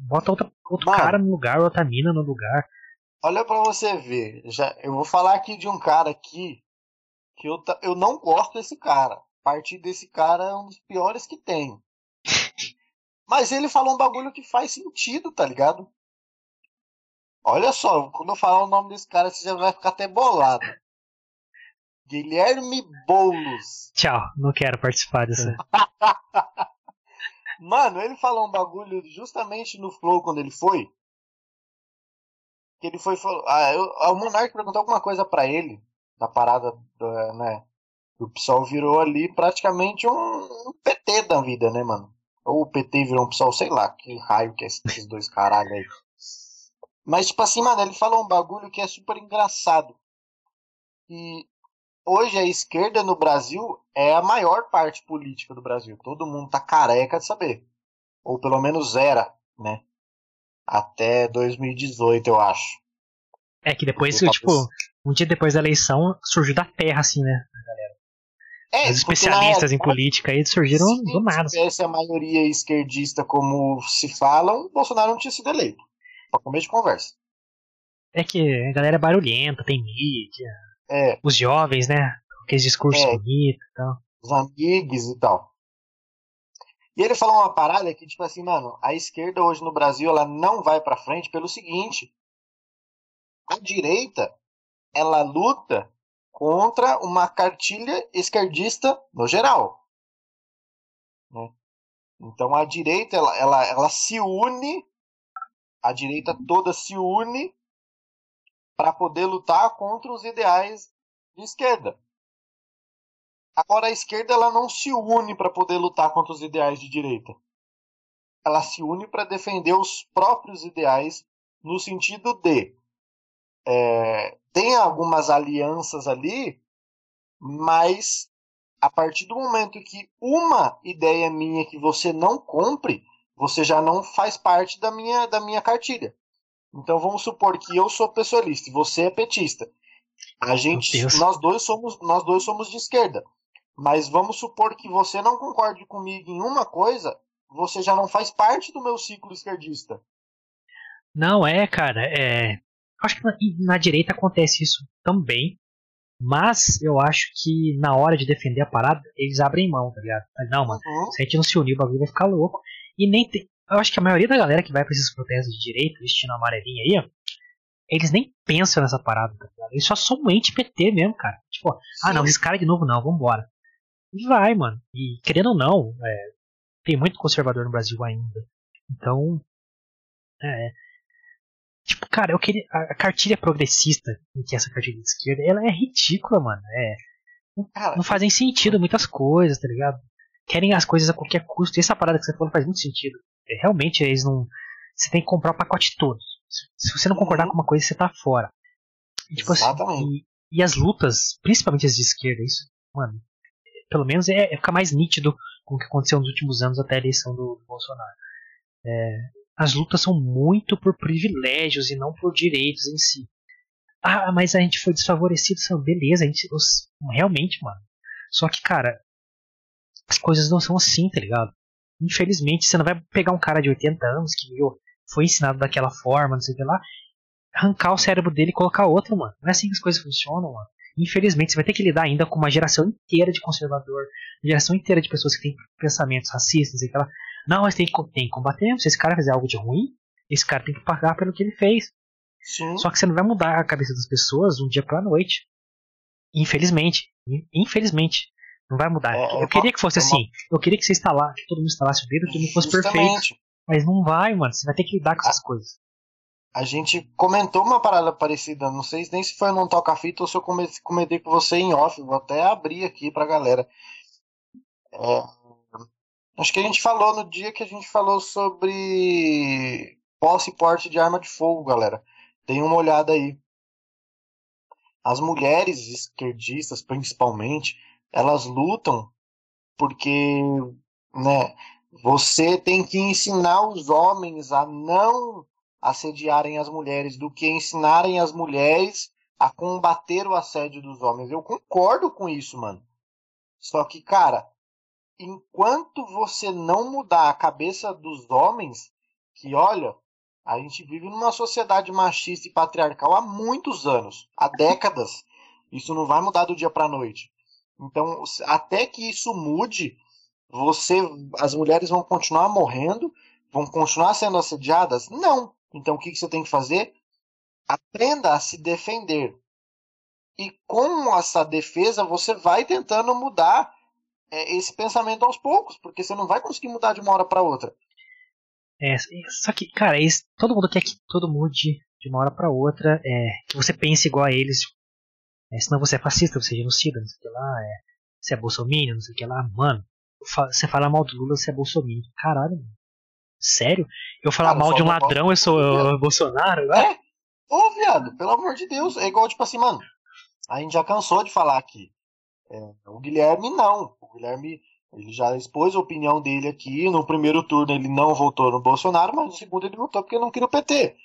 Bota outra, outro mano, cara no lugar, outra mina no lugar. Olha pra você ver. Já, eu vou falar aqui de um cara aqui que eu, eu não gosto desse cara. A partir desse cara é um dos piores que tem. [LAUGHS] Mas ele falou um bagulho que faz sentido, tá ligado? Olha só, quando eu falar o nome desse cara, você já vai ficar até bolado. Guilherme Boulos. Tchau, não quero participar dessa. [LAUGHS] Mano, ele falou um bagulho justamente no Flow quando ele foi. Que ele foi. Falou, ah, eu, o Monark perguntou alguma coisa para ele, da parada, do, né? O PSOL virou ali praticamente um, um PT da vida, né, mano? Ou o PT virou um PSOL, sei lá, que raio que é esses dois caralho aí. Mas, tipo assim, mano, ele falou um bagulho que é super engraçado. E hoje a esquerda no Brasil é a maior parte política do Brasil. Todo mundo tá careca de saber. Ou pelo menos era, né? Até 2018, eu acho. É que depois, tipo, um dia depois da eleição, surgiu da terra, assim, né, galera? É, Os especialistas em política aí surgiram do nada. Se tivesse a maioria esquerdista como se falam, Bolsonaro não tinha sido eleito. Pra começo de conversa. É que a galera é barulhenta, tem mídia, é. Os jovens, né? Aqueles discursos é. bonitos e tal. Os amigos e tal. E ele falou uma parada que, tipo assim, mano, a esquerda hoje no Brasil, ela não vai pra frente pelo seguinte. A direita, ela luta contra uma cartilha esquerdista no geral. Né? Então a direita, ela, ela, ela se une, a direita toda se une para poder lutar contra os ideais de esquerda. Agora a esquerda ela não se une para poder lutar contra os ideais de direita. Ela se une para defender os próprios ideais no sentido de é, tem algumas alianças ali, mas a partir do momento que uma ideia minha que você não compre, você já não faz parte da minha, da minha cartilha. Então vamos supor que eu sou pessoalista e você é petista. A gente, nós dois somos, nós dois somos de esquerda. Mas vamos supor que você não concorde comigo em uma coisa, você já não faz parte do meu ciclo esquerdista. Não é, cara. É, acho que na, na direita acontece isso também. Mas eu acho que na hora de defender a parada, eles abrem mão, tá ligado? Não, mano, uhum. se a gente não se unir, o bagulho vai ficar louco. E nem tem eu acho que a maioria da galera que vai pra esses protestos de direita, vestindo amarelinha aí, ó, eles nem pensam nessa parada, tá ligado? Eles só são anti-PT mesmo, cara. Tipo, ah não, esses caras de novo não, vambora. E vai, mano. E querendo ou não, é, tem muito conservador no Brasil ainda. Então, é. Tipo, cara, eu queria. A, cartilha progressista, que é essa cartilha de esquerda, ela é ridícula, mano. É. Não, não fazem sentido muitas coisas, tá ligado? Querem as coisas a qualquer custo. E essa parada que você falou faz muito sentido. É, realmente eles não. Você tem que comprar o pacote todo. Se você não concordar uhum. com uma coisa, você tá fora. E, tipo, assim, e, e, as lutas, principalmente as de esquerda, isso, mano, pelo menos é, é ficar mais nítido com o que aconteceu nos últimos anos até a eleição do, do Bolsonaro. É, as lutas são muito por privilégios e não por direitos em si. Ah, mas a gente foi desfavorecido, beleza, a gente os, realmente, mano. Só que, cara, as coisas não são assim, tá ligado? Infelizmente, você não vai pegar um cara de 80 anos que meu, foi ensinado daquela forma, não sei o que lá, arrancar o cérebro dele e colocar outro, mano. Não é assim que as coisas funcionam, mano. Infelizmente, você vai ter que lidar ainda com uma geração inteira de conservador, uma geração inteira de pessoas que têm pensamentos racistas e aquela. Não, mas tem que, tem que combater. Se esse cara fizer algo de ruim, esse cara tem que pagar pelo que ele fez. Sim. Só que você não vai mudar a cabeça das pessoas de um dia pra noite. Infelizmente. Infelizmente. Não vai mudar. É, eu queria que fosse uma... assim. Eu queria que você instalasse, que todo mundo instalasse o dedo, que mundo fosse perfeito. Mas não vai, mano. Você vai ter que lidar com essas a, coisas. A gente comentou uma parada parecida. Não sei nem se foi no Toca Fita ou se eu comentei com você em off. Vou até abrir aqui pra galera. É, acho que a gente falou no dia que a gente falou sobre posse e porte de arma de fogo, galera. Tem uma olhada aí. as mulheres esquerdistas, principalmente, elas lutam porque, né, você tem que ensinar os homens a não assediarem as mulheres do que ensinarem as mulheres a combater o assédio dos homens. Eu concordo com isso, mano. Só que, cara, enquanto você não mudar a cabeça dos homens, que olha, a gente vive numa sociedade machista e patriarcal há muitos anos, há décadas. Isso não vai mudar do dia para noite. Então, até que isso mude, você, as mulheres vão continuar morrendo, vão continuar sendo assediadas? Não. Então, o que, que você tem que fazer? Aprenda a se defender. E com essa defesa, você vai tentando mudar é, esse pensamento aos poucos, porque você não vai conseguir mudar de uma hora para outra. É, só que, cara, todo mundo quer que todo mude de uma hora para outra, é, que você pense igual a eles. É, senão você é fascista, você é genocida, não sei o que lá, é, você é bolsominion, não sei o que lá. Mano, você fala mal do Lula, você é bolsominion. Caralho, mano. Sério? Eu falar cara, mal de um ladrão, eu sou eu, Bolsonaro? É? Ô, viado, pelo amor de Deus. É igual, tipo assim, mano. A gente já cansou de falar aqui. É, o Guilherme não. O Guilherme ele já expôs a opinião dele aqui. No primeiro turno ele não votou no Bolsonaro, mas no segundo ele votou porque não queria o PT.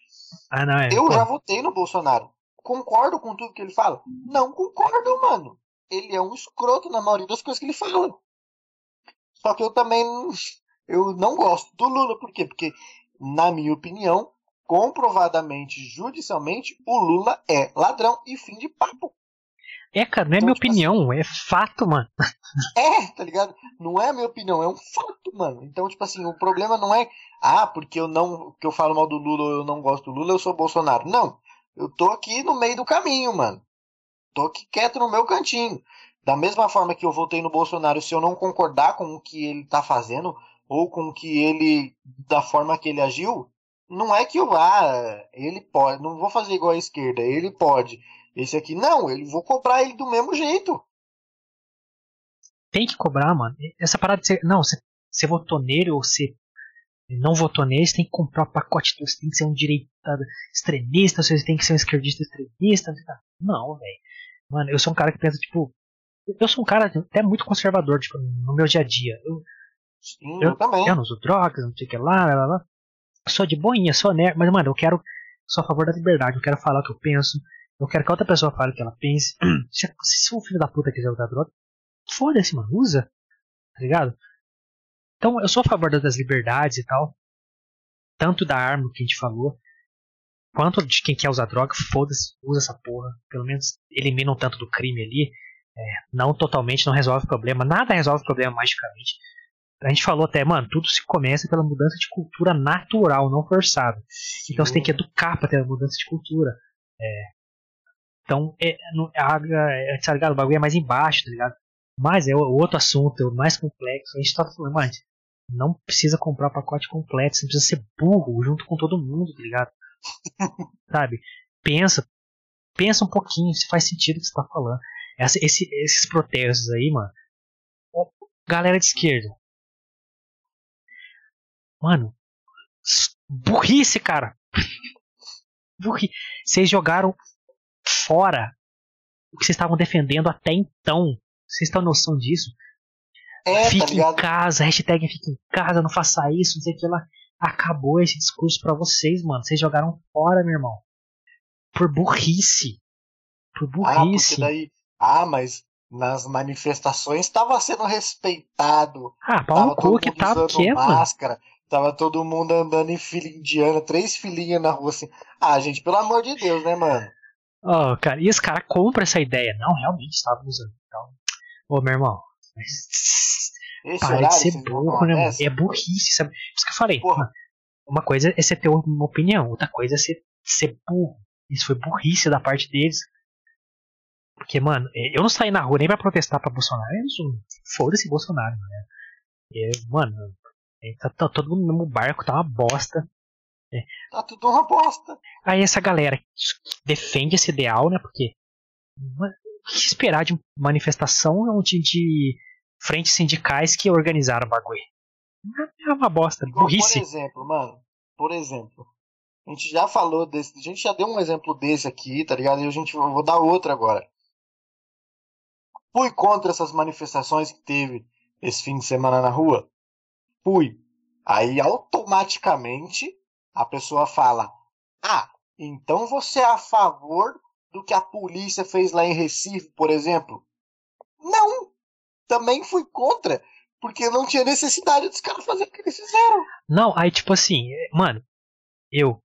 Ah, não, é. Eu Pô. já votei no Bolsonaro. Concordo com tudo que ele fala? Não concordo, mano. Ele é um escroto na maioria das coisas que ele fala. Só que eu também [LAUGHS] eu não gosto do Lula. Por quê? Porque, na minha opinião, comprovadamente, judicialmente, o Lula é ladrão e fim de papo. É, cara, não é então, minha tipo opinião, assim, é fato, mano. [LAUGHS] É, tá ligado? Não é minha opinião, é um fato, mano. Então, tipo assim, o problema não é, ah, porque eu não, que eu falo mal do Lula ou eu não gosto do Lula, eu sou Bolsonaro. Não. Eu tô aqui no meio do caminho, mano. Tô aqui quieto no meu cantinho. Da mesma forma que eu votei no Bolsonaro, se eu não concordar com o que ele tá fazendo, ou com o que ele, da forma que ele agiu, não é que eu, ah, ele pode, não vou fazer igual a esquerda, ele pode. Esse aqui, não, eu vou cobrar ele do mesmo jeito. Tem que cobrar, mano. Essa parada de ser. Não, você, você votou nele ou você não votou nele, você tem que comprar o pacote Você tem que ser um direita extremista, você tem que ser um esquerdista extremista. Não, velho. Mano, eu sou um cara que pensa, tipo. Eu sou um cara até muito conservador, tipo, no meu dia a dia. Eu, Sim, eu, eu também. Eu não uso drogas, não sei o que lá, lá, lá. Sou de boinha, sou nerd, mas, mano, eu quero. Sou a favor da liberdade, eu quero falar o que eu penso. Eu quero que a outra pessoa fale o que ela pense. [CLEARS THROAT] Se, se o filho da puta quiser usar droga, foda-se, mano, usa. Tá ligado? Então eu sou a favor das liberdades e tal. Tanto da arma que a gente falou, quanto de quem quer usar droga, foda-se, usa essa porra. Pelo menos elimina um tanto do crime ali. É, não totalmente, não resolve o problema. Nada resolve o problema magicamente. A gente falou até, mano, tudo se começa pela mudança de cultura natural, não forçada. Então você tem que educar para ter a mudança de cultura. É, então, é, a, é, tá ligado? o bagulho é mais embaixo, tá ligado? Mas é outro assunto, é mais complexo. A gente tá falando, mas não precisa comprar o pacote completo, você precisa ser burro junto com todo mundo, tá ligado? [LAUGHS] Sabe? Pensa, pensa um pouquinho se faz sentido o que você tá falando. Essa, esse, esses protestos aí, mano. Galera de esquerda. Mano, burrice, cara. [LAUGHS] Burrice. Vocês jogaram fora o que vocês estavam defendendo até então. Vocês têm noção disso? É, fique tá em casa, hashtag fique em casa, não faça isso, não sei o que lá. Acabou esse discurso para vocês, mano. Vocês jogaram fora, meu irmão. Por burrice. Por burrice. Ah, daí, ah mas nas manifestações estava sendo respeitado. Ah, pau no cu que tava que, máscara. Mano? Tava todo mundo andando em fila indiana, três filinhas na rua assim. Ah, gente, pelo amor de Deus, né, mano? Oh, cara, e os caras compram essa ideia. Não, realmente estavam usando. Então, ô, meu irmão, para de ser burro, né, mano? É burrice, sabe? Isso que eu falei. Porra. Uma coisa é você ter uma opinião, outra coisa é você ser burro. Isso foi burrice da parte deles. Porque, mano, é, eu não saí na rua nem pra protestar pra Bolsonaro. Foda-se Bolsonaro, né? E, mano, é, tá, tá, todo mundo no mesmo barco, tá uma bosta. É. Tá tudo uma bosta. Aí essa galera que defende esse ideal, né? Porque que esperar de manifestação de, de frentes sindicais que organizaram o bagulho? É uma bosta, burrice. Por exemplo, mano, por exemplo, A gente já falou desse, a gente já deu um exemplo desse aqui, tá ligado? E a gente vou dar outro agora. Fui contra essas manifestações que teve esse fim de semana na rua? Fui. Aí automaticamente a pessoa fala: Ah, então você é a favor do que a polícia fez lá em Recife, por exemplo? Não! Também fui contra, porque não tinha necessidade dos caras fazerem o que eles fizeram. Não, aí tipo assim, mano, eu.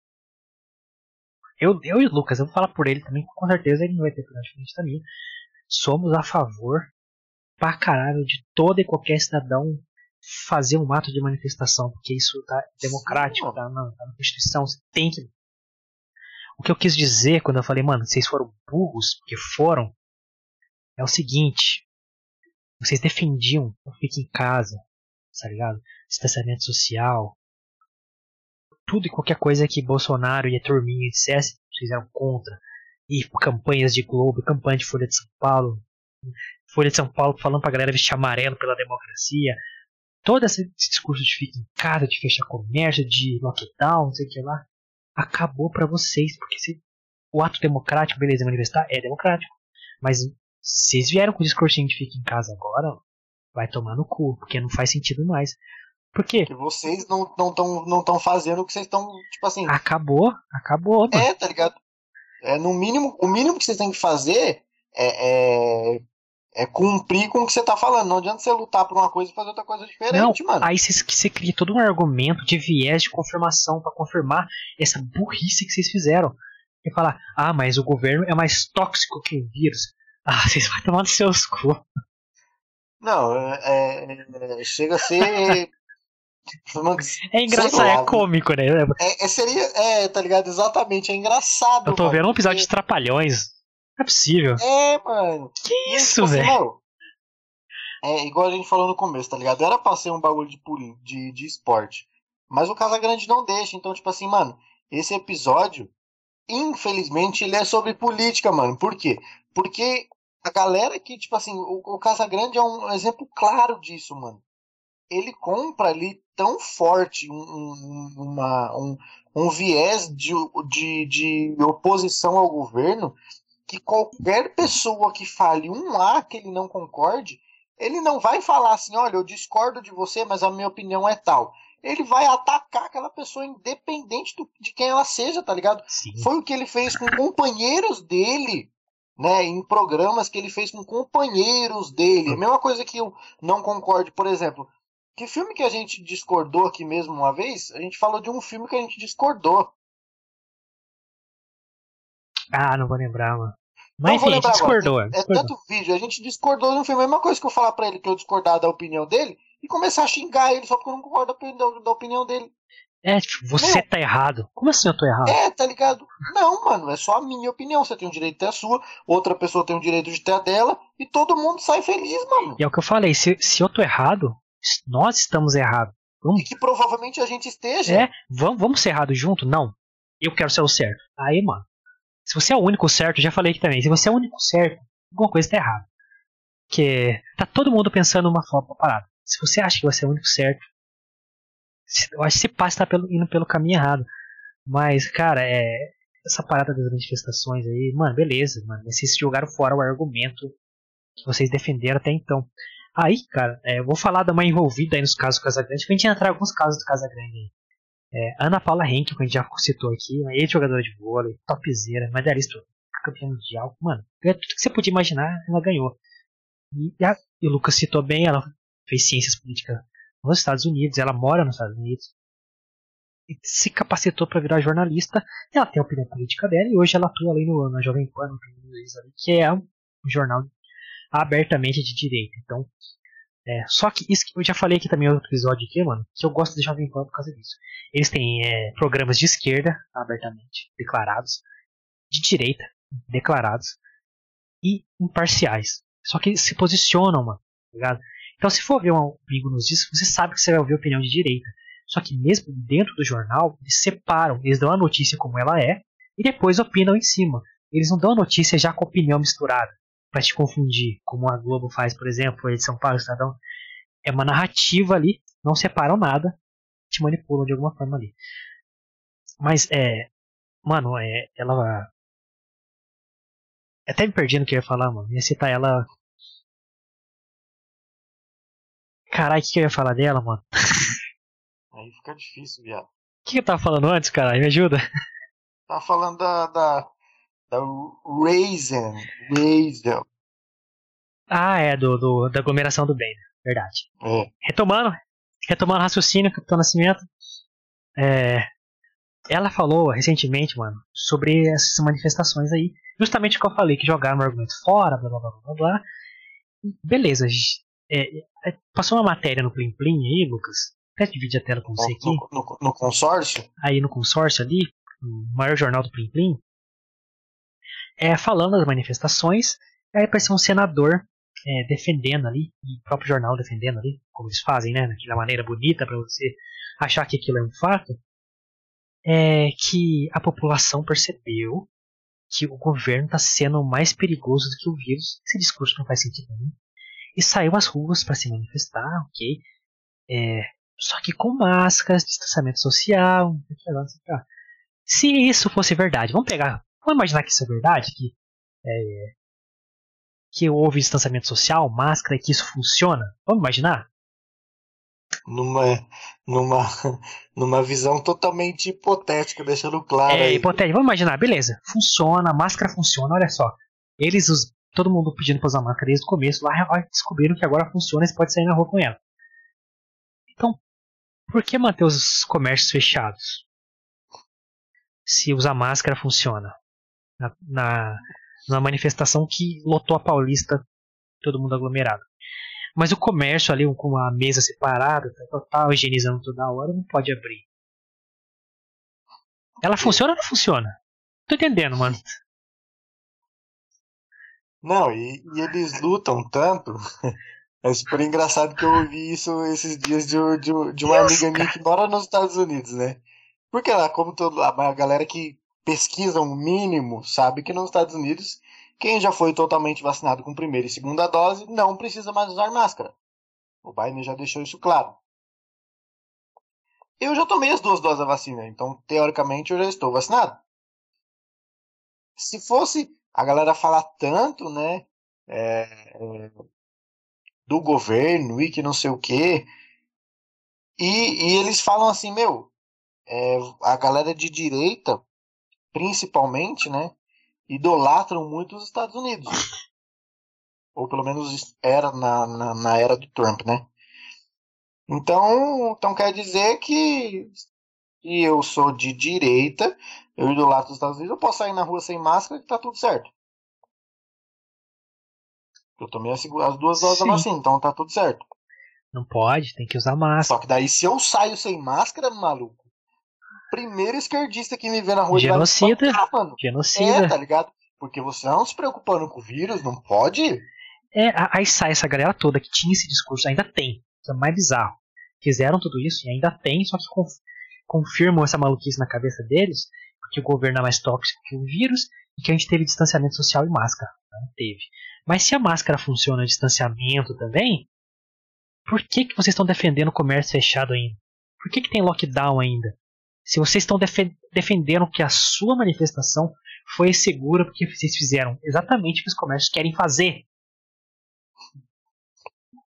Eu, eu e o Lucas, eu vou falar por ele também, com certeza ele não vai ter opinião diferente da minha somos a favor pra caralho de todo e qualquer cidadão fazer um ato de manifestação, porque isso tá democrático, tá na, tá na Constituição, você tem que. O que eu quis dizer quando eu falei, mano, vocês foram burros, porque foram, é o seguinte. Vocês defendiam o fique em casa, tá ligado? Distanciamento social. Tudo e qualquer coisa que Bolsonaro e a turminha dissessem, vocês eram contra e campanhas de Globo, campanha de Folha de São Paulo, Folha de São Paulo falando pra galera vestir amarelo pela democracia, todo esse discurso de ficar em casa, de fechar comércio, de lockdown, não sei o que lá, acabou para vocês, porque se o ato democrático, beleza, manifestar é democrático, mas vocês vieram com o discursinho de fica em casa agora, vai tomar no cu, porque não faz sentido mais. Por quê? Porque vocês não estão não não fazendo o que vocês estão, tipo assim. Acabou, acabou, mano. É, tá ligado? É, no mínimo, o mínimo que vocês têm que fazer é, é, é cumprir com o que você tá falando. Não adianta você lutar por uma coisa e fazer outra coisa diferente, não, mano. Aí você, você cria todo um argumento de viés de confirmação para confirmar essa burrice que vocês fizeram. E falar, ah, mas o governo é mais tóxico que o vírus. Ah, vocês vão tomar nos seus cu. Não, é, é, chega a ser [LAUGHS] é engraçado, é cômico, né? É, é, seria, é, tá ligado? Exatamente, é engraçado. Eu tô mano, vendo um episódio de Trapalhões. Não é possível. É, mano. Que isso, tipo assim, velho? É igual a gente falou no começo, tá ligado? Era pra ser um bagulho de, de, de esporte. Mas o Casagrande não deixa. Então, tipo assim, mano, esse episódio, infelizmente, ele é sobre política, mano. Por quê? Porque a galera que, tipo assim, o, o Casagrande é um exemplo claro disso, mano ele compra ali tão forte um, um, uma, um, um viés de, de, de oposição ao governo que qualquer pessoa que fale um A que ele não concorde, ele não vai falar assim, olha, eu discordo de você, mas a minha opinião é tal. Ele vai atacar aquela pessoa independente do, de quem ela seja, tá ligado? Sim. Foi o que ele fez com companheiros dele, né? Em programas que ele fez com companheiros dele. A mesma coisa que eu não concorde, por exemplo, que filme que a gente discordou aqui mesmo uma vez? A gente falou de um filme que a gente discordou. Ah, não vou lembrar, mano. Mas enfim, a gente discordou, é, discordou. É tanto vídeo, a gente discordou filme. É a mesma coisa que eu falar pra ele que eu discordar da opinião dele e começar a xingar ele só porque eu não concordo da, opinião dele. É, tipo, você não. tá errado. Como assim eu tô errado? É, tá ligado? Não, mano, é só a minha opinião. Você tem o direito de ter a sua, outra pessoa tem o direito de ter a dela, e todo mundo sai feliz, mano. E é o que eu falei, se, se eu tô errado, nós estamos errados. Vamos... E que provavelmente a gente esteja. É, vamos, vamos ser errados junto? Não. Eu quero ser o certo. Aí, mano. Se você é o único certo, já falei aqui também. Se você é o único certo, alguma coisa tá errada. Porque tá todo mundo pensando uma forma parada. Se você acha que você é o único certo, eu acho que você passa tá indo pelo caminho errado. Mas, cara, é. Essa parada das manifestações aí, mano, beleza, mano. Vocês jogaram fora o argumento que vocês defenderam até então. Aí, cara, é, eu vou falar da mãe envolvida aí nos casos do Casagrande, pra gente entrar em alguns casos do Casagrande aí. É, Ana Paula Henke, que a gente já citou aqui, uma ex-jogadora de vôlei, topzera, medalhista campeã mundial, mano, tudo que você podia imaginar, ela ganhou. E, a, e o Lucas citou bem, ela fez ciências políticas nos Estados Unidos, ela mora nos Estados Unidos, e se capacitou para virar jornalista, ela tem a opinião política dela, e hoje ela atua ali no, na Jovem Pan, no que é um jornal abertamente de direita. Então, é, só que isso que eu já falei aqui também no outro episódio aqui, mano, que eu gosto de Jovem Pan por causa disso. Eles têm é, programas de esquerda, abertamente declarados, de direita, declarados, e imparciais. Só que eles se posicionam, mano, tá ligado? Então, se for ver um amigo nos diz, você sabe que você vai ouvir opinião de direita. Só que mesmo dentro do jornal, eles separam, eles dão a notícia como ela é, e depois opinam em cima. Eles não dão a notícia já com opinião misturada para te confundir, como a Globo faz, por exemplo, a de São Paulo, Estadão. É uma narrativa ali, não separam nada, te manipulam de alguma forma ali. Mas é. Mano, é. Ela. Até me perdi no que eu ia falar, mano. Ia citar ela. Caralho, o que, que eu ia falar dela, mano? [LAUGHS] Aí fica difícil, viado. O que, eu tava falando antes, caralho? Me ajuda. Tava falando da. da. Da Raisin. Raisin. Ah, é, do, do, da aglomeração do bem, verdade. É. Retomando, retomando o raciocínio, Capitão Nascimento. É, ela falou recentemente, mano, sobre essas manifestações aí. Justamente o que eu falei, que jogaram o argumento fora, blá blá blá blá blá. Beleza. É, é, passou uma matéria no Plim Plim aí, Lucas. Até dividir a tela com você aqui. No, no, no, consórcio? Aí no consórcio ali, o maior jornal do Plim Plim. É, falando das manifestações. Aí apareceu um senador é, defendendo ali, e o próprio jornal defendendo ali, como eles fazem, né? Daquela maneira bonita para você achar que aquilo é um fato é que a população percebeu que o governo está sendo mais perigoso do que o vírus. Esse discurso não faz sentido nenhum. E saiu às ruas para se manifestar, ok? É, só que com máscaras, distanciamento social. Se isso fosse verdade, vamos pegar. Vamos imaginar que isso é verdade, que, é, que houve distanciamento social, máscara, e que isso funciona. Vamos imaginar? numa, numa, [LAUGHS] numa visão totalmente hipotética, deixando claro. É, hipotético. Vamos imaginar, beleza. Funciona, a máscara funciona, olha só. Eles, os, todo mundo pedindo pra usar máscara desde o começo, lá descobriram que agora funciona e você pode sair na rua com ela. Então, por que manter os comércios fechados? Se usar máscara funciona. Na, na, na manifestação que lotou a Paulista, todo mundo aglomerado. Mas o comércio ali com a mesa separada, tá, tá, higienizando toda hora, não pode abrir. Ela funciona ou não funciona? Tô entendendo, mano. Não, e, e eles lutam tanto. [LAUGHS] É super engraçado que eu ouvi isso esses dias de, de, de uma amiga minha que mora nos Estados Unidos, né? Porque lá, como todo, a galera que pesquisa um mínimo sabe que nos Estados Unidos quem já foi totalmente vacinado com primeira e segunda dose não precisa mais usar máscara. O Biden já deixou isso claro. Eu já tomei as duas doses da vacina, então teoricamente eu já estou vacinado. Se fosse a galera falar tanto, né, é, do governo e que não sei o que, e, e, eles falam assim, meu, é, a galera de direita, principalmente, né, idolatram muito os Estados Unidos. Ou pelo menos era na, na, na era do Trump, né? Então, então quer dizer que se eu sou de direita, eu idolatro os Estados Unidos, eu posso sair na rua sem máscara e tá tudo certo. Eu tomei as, as duas doses da vacina, então tá tudo certo. Não pode, tem que usar máscara. Só que daí se eu saio sem máscara, maluco, primeiro esquerdista que me vê na rua Genocida. Vai mano. Genocida. É, tá ligado? Porque você não se preocupando com o vírus, não pode. É, aí sai essa galera toda que tinha esse discurso, ainda tem. Isso é mais bizarro. Fizeram tudo isso e ainda tem, só que conf confirmam essa maluquice na cabeça deles, porque o governo é mais tóxico que o vírus e que a gente teve distanciamento social e máscara. Não teve. Mas se a máscara funciona distanciamento também, por que, que vocês estão defendendo o comércio fechado ainda? Por que, que tem lockdown ainda? Se vocês estão defendendo que a sua manifestação foi segura porque vocês fizeram exatamente o que os comércios querem fazer.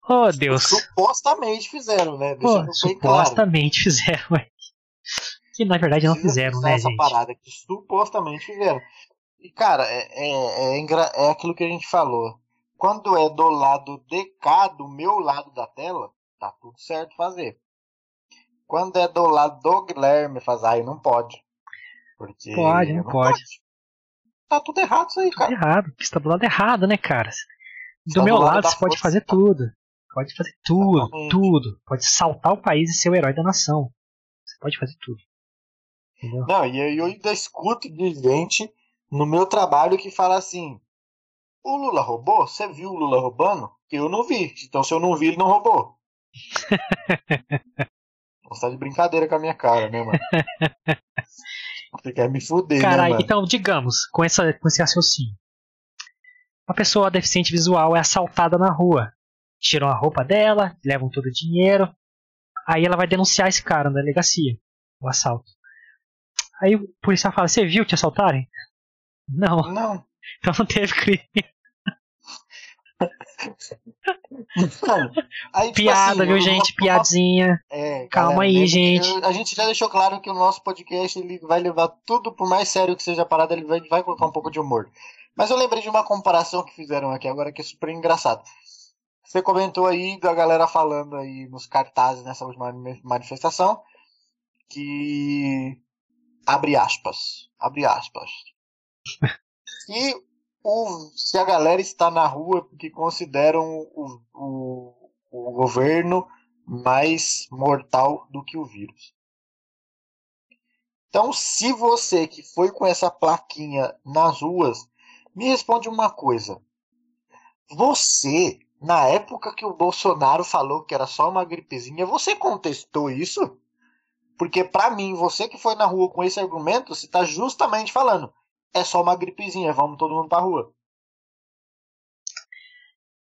Oh, Deus. Supostamente fizeram, né? Deixa oh, supostamente claro. fizeram. que na verdade não fizeram, né, essa gente? parada que supostamente fizeram. E, cara, é, é, é, é aquilo que a gente falou. Quando é do lado de cá, do meu lado da tela, tá tudo certo fazer. Quando é do lado do Guilherme faz aí não pode. Porque pode, não, não pode. pode. Tá tudo errado isso aí, tudo cara. errado. Você está do lado errado, né, cara? Do tá meu do lado, lado você pode fazer tudo. Pode fazer tudo, Exatamente. tudo. Pode saltar o país e ser o herói da nação. Você pode fazer tudo. Entendeu? Não, e eu ainda escuto de gente no meu trabalho que fala assim: o Lula roubou? Você viu o Lula roubando? Eu não vi. Então se eu não vi, ele não roubou. [LAUGHS] Você tá de brincadeira com a minha cara, né, mano? [LAUGHS] Você quer me fuder, Caralho, né, então, digamos, com, essa, com esse raciocínio. Uma pessoa deficiente visual é assaltada na rua. Tiram a roupa dela, levam todo o dinheiro. Aí ela vai denunciar esse cara na delegacia. O assalto. Aí o policial fala, você viu te assaltarem? Não. Não. Então não teve crime. [LAUGHS] Mano, aí, tipo Piada, assim, viu, gente? Piadinha. É, Calma galera, aí, gente. A gente já deixou claro que o nosso podcast ele vai levar tudo, por mais sério que seja a parada, ele vai, vai colocar um pouco de humor. Mas eu lembrei de uma comparação que fizeram aqui agora que é super engraçado. Você comentou aí da galera falando aí nos cartazes nessa última mani- manifestação que abre aspas, abre aspas. E o, se a galera está na rua porque consideram o, o, o governo mais mortal do que o vírus. Então, se você que foi com essa plaquinha nas ruas, me responde uma coisa. Você, na época que o Bolsonaro falou que era só uma gripezinha, você contestou isso? Porque pra mim, você que foi na rua com esse argumento, você está justamente falando, é só uma gripezinha, vamos todo mundo pra rua.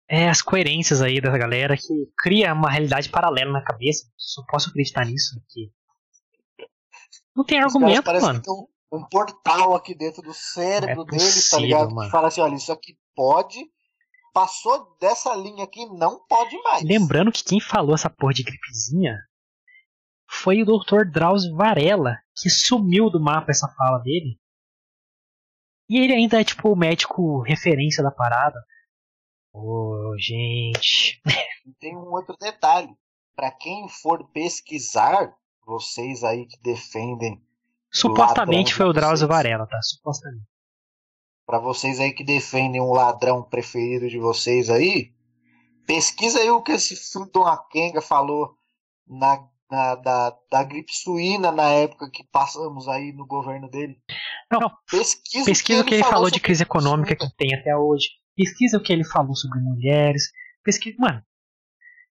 É as coerências aí dessa galera que cria uma realidade paralela na cabeça. Só posso acreditar nisso. Que... Não tem argumento, mano. tem um, um portal aqui dentro do cérebro É deles, tá possível, ligado? mano. Que fala assim, olha, isso aqui pode, passou dessa linha aqui, não pode mais. Lembrando que quem falou essa porra de gripezinha foi o Dr. Drauzio Varela, que sumiu do mapa essa fala dele. E ele ainda é tipo o médico referência da parada. Ô, gente. E tem um outro detalhe. Pra quem for pesquisar, vocês aí que defendem, Supostamente foi o Drauzio. Varela, tá? Supostamente. Pra vocês aí que defendem o ladrão preferido de vocês aí, pesquisa aí o que esse filho de uma Kenga falou na, na- da, da gripe suína na época que passamos aí no governo dele. Não. Pesquisa, Pesquisa o que ele falou de sobre crise gripe econômica que tem até hoje. Pesquisa o que ele falou sobre mulheres. Pesquisa, mano.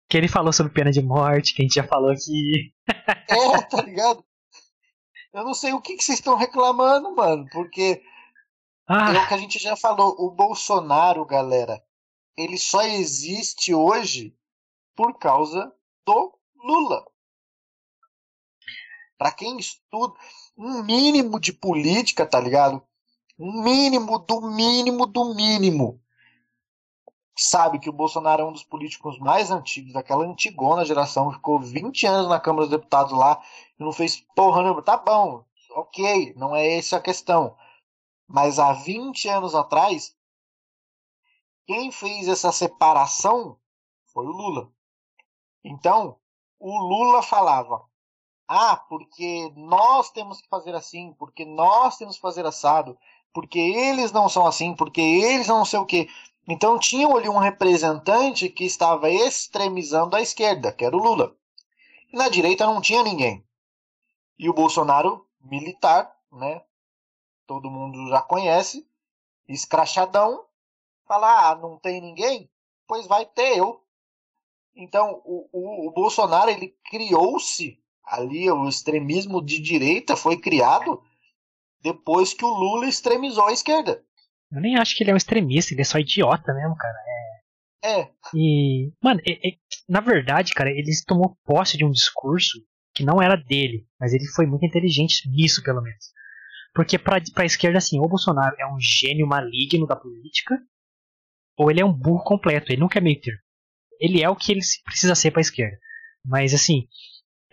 Que ele falou sobre pena de morte, que a gente já falou aqui. É, tá ligado? Eu não sei o que, que vocês estão reclamando, mano, porque é Ah, o que a gente já falou. O Bolsonaro, galera, ele só existe hoje por causa do Lula. Pra quem estuda um mínimo de política, tá ligado? Um mínimo do mínimo do mínimo. Sabe que o Bolsonaro é um dos políticos mais antigos, daquela antigona geração, ficou 20 anos na Câmara dos Deputados lá e não fez porra nenhuma. Tá bom, ok, não é essa a questão. Mas há 20 anos atrás, quem fez essa separação foi o Lula. Então, o Lula falava: ah, porque nós temos que fazer assim, porque nós temos que fazer assado, porque eles não são assim, porque eles não sei o quê. Então, tinha ali um representante que estava extremizando a esquerda, que era o Lula. E na direita não tinha ninguém. E o Bolsonaro, militar, né? todo mundo já conhece, escrachadão, fala, ah, não tem ninguém? Pois vai ter eu. Então, o, o, o Bolsonaro, ele criou-se ali, o extremismo de direita foi criado depois que o Lula extremizou a esquerda. eu nem acho que ele é um extremista, ele é só idiota mesmo, cara. É, E, mano, é- é- na verdade, cara, ele tomou posse de um discurso que não era dele, mas ele foi muito inteligente nisso, pelo menos. Porque pra, pra esquerda, assim, ou o Bolsonaro é um gênio maligno da política, ou ele é um burro completo, ele nunca é meio termo. Ele é o que ele precisa ser pra esquerda. Mas, assim,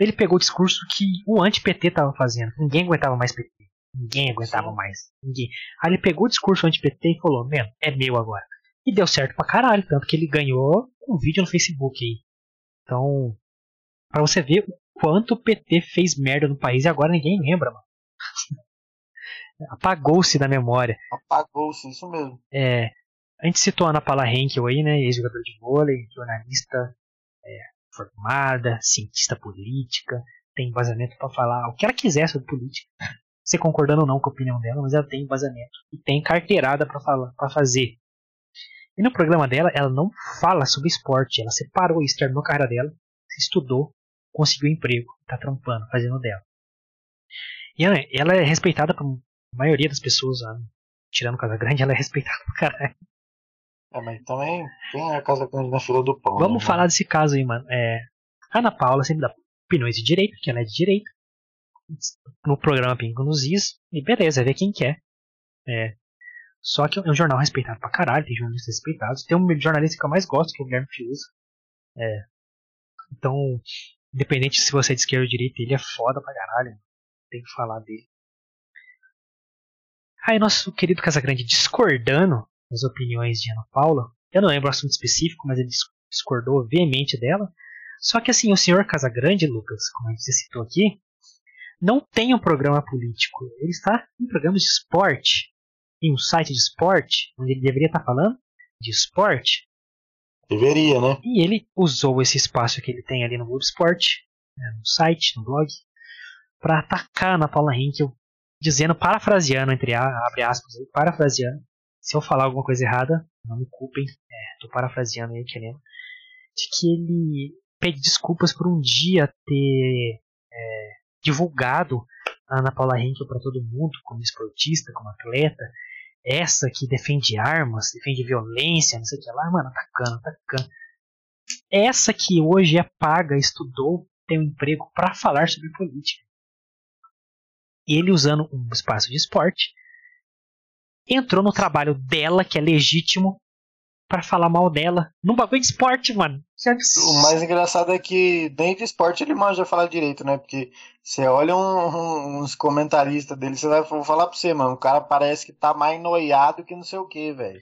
ele pegou o discurso que o anti-PT tava fazendo. Ninguém aguentava mais PT. Ninguém aguentava Sim. mais. Ninguém. Aí ele pegou o discurso anti-PT e falou, mano, é meu agora. E deu certo pra caralho, tanto que ele ganhou um vídeo no Facebook aí. Então, pra você ver o quanto o PT fez merda no país e agora ninguém lembra, mano. [LAUGHS] Apagou-se da memória. apagou-se, isso mesmo. É, a gente citou a Ana Paula Henkel aí, né? Ex-jogador de vôlei, jornalista é, formada, cientista política, tem embasamento pra falar o que ela quiser sobre política. [LAUGHS] Você concordando ou não com a opinião dela, mas ela tem embasamento e tem carteirada pra falar, para fazer. E no programa dela, ela não fala sobre esporte, ela separou isso, terminou a carreira dela, estudou, conseguiu emprego, tá trampando, fazendo dela. E ela, é respeitada por maioria das pessoas, lá, tirando Casa Grande, ela é respeitada [LAUGHS] pra caralho. É, mas também tem a Casa Grande na fila do pão. Vamos né, falar desse caso aí, mano. É, Ana Paula sempre dá opiniões de direita, que ela é de direita. no programa Pingo nos Is, e beleza, ver quem quer. É. Só que é um jornal respeitado pra caralho, tem jornalistas respeitados. Tem um jornalista que eu mais gosto, que é o Guilherme Fiuza. É. Então, independente se você é de esquerda ou direita, ele é foda pra caralho. Tem que falar dele. Aí nosso querido Casagrande discordando das opiniões de Ana Paula. Eu não lembro o assunto específico, mas ele discordou veemente dela. Só que assim, o senhor Casagrande, Lucas, como você citou aqui, não tem um programa político. Ele está em programa de esporte. Em um site de esporte, onde ele deveria estar falando de esporte. Deveria, né? E ele usou esse espaço que ele tem ali no Globo Esporte, né, no site, no blog, para atacar a Ana Paula Henkel, dizendo, parafraseando, entre abre aspas, parafraseando, se eu falar alguma coisa errada, não me culpem, estou é, parafraseando aí, querendo, de que ele pede desculpas por um dia ter é, divulgado a Ana Paula Henkel para todo mundo, como esportista, como atleta, essa que defende armas, defende violência, não sei o que lá, mano, atacando, atacando. Essa que hoje é paga, estudou, tem um emprego para falar sobre política. Ele usando um espaço de esporte, entrou no trabalho dela, que é legítimo, para falar mal dela. Num bagulho de esporte, mano. O mais engraçado é que dentro de esporte ele manja falar direito, né? Porque você olha um, um, uns comentaristas dele, você vai falar pra você, mano. O cara parece que tá mais noiado que não sei o que, velho.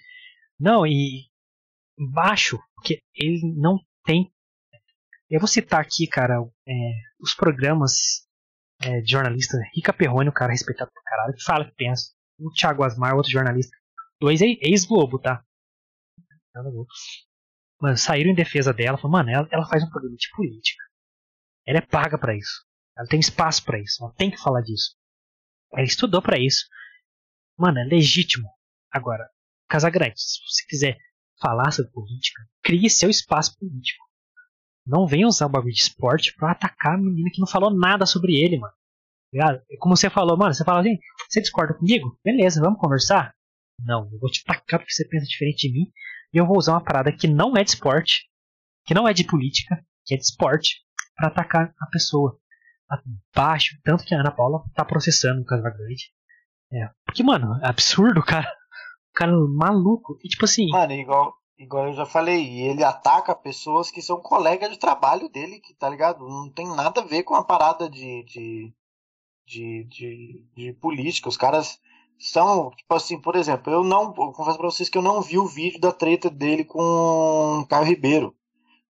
Não, e baixo, porque ele não tem. Eu vou citar aqui, cara, é, os programas é, de jornalista. Rica Perrone, o cara respeitado pra caralho, que fala que pensa. O Thiago Asmar, outro jornalista. Dois ex-Globo, tá? Mas saíram em defesa dela, falaram, mano, ela, ela faz um programa de política. Ela é paga para isso. Ela tem espaço para isso. Ela tem que falar disso. Ela estudou para isso. Mano, é legítimo. Agora, Casagrande, se você quiser falar sobre política, crie seu espaço político. Não venha usar o bagulho de esporte pra atacar a menina que não falou nada sobre ele, mano. Ligado? Como você falou, mano, você fala assim, você discorda comigo? Beleza, vamos conversar? Não, eu vou te tacar porque você pensa diferente de mim e eu vou usar uma parada que não é de esporte, que não é de política, que é de esporte, para atacar a pessoa. Abaixo, tanto que a Ana Paula tá processando o Casagrande. É. Porque, mano, é absurdo, [LAUGHS] cara. O cara maluco. E tipo assim. Mano, igual, igual eu já falei, ele ataca pessoas que são colegas de trabalho dele, que tá ligado? Não tem nada a ver com a parada de, de, de, de, de política. Os caras são, tipo assim, por exemplo, eu não, eu confesso pra vocês que eu não vi o vídeo da treta dele com o Caio Ribeiro.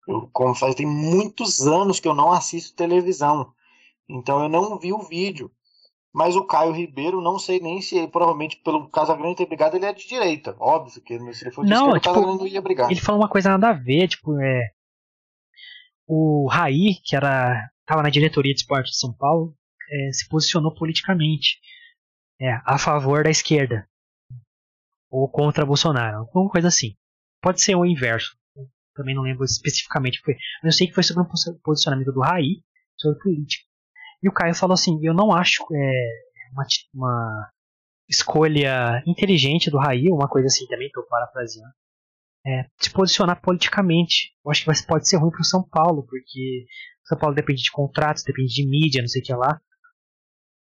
Eu, como faz, tem muitos anos que eu não assisto televisão. Então eu não vi o vídeo. Mas o Caio Ribeiro, não sei nem se ele, provavelmente, pelo Casagrande ter brigado, ele é de direita. Óbvio que se ele for de não, esquerda, tipo, o Casagrande não ia brigar. Ele falou uma coisa nada a ver, tipo, é. O Raí, que era. tava na diretoria de esporte de São Paulo, é, se posicionou politicamente. É, a favor da esquerda. Ou contra Bolsonaro. Alguma coisa assim. Pode ser o inverso. Também não lembro especificamente. Foi, mas eu sei que foi sobre um posicionamento do Raí sobre política. E o Caio falou assim: eu não acho é, uma, uma escolha inteligente do Raí, uma coisa assim também, estou parafraseando. É, se posicionar politicamente. Eu acho que pode ser ruim para o São Paulo, porque São Paulo depende de contratos, depende de mídia, não sei o que lá.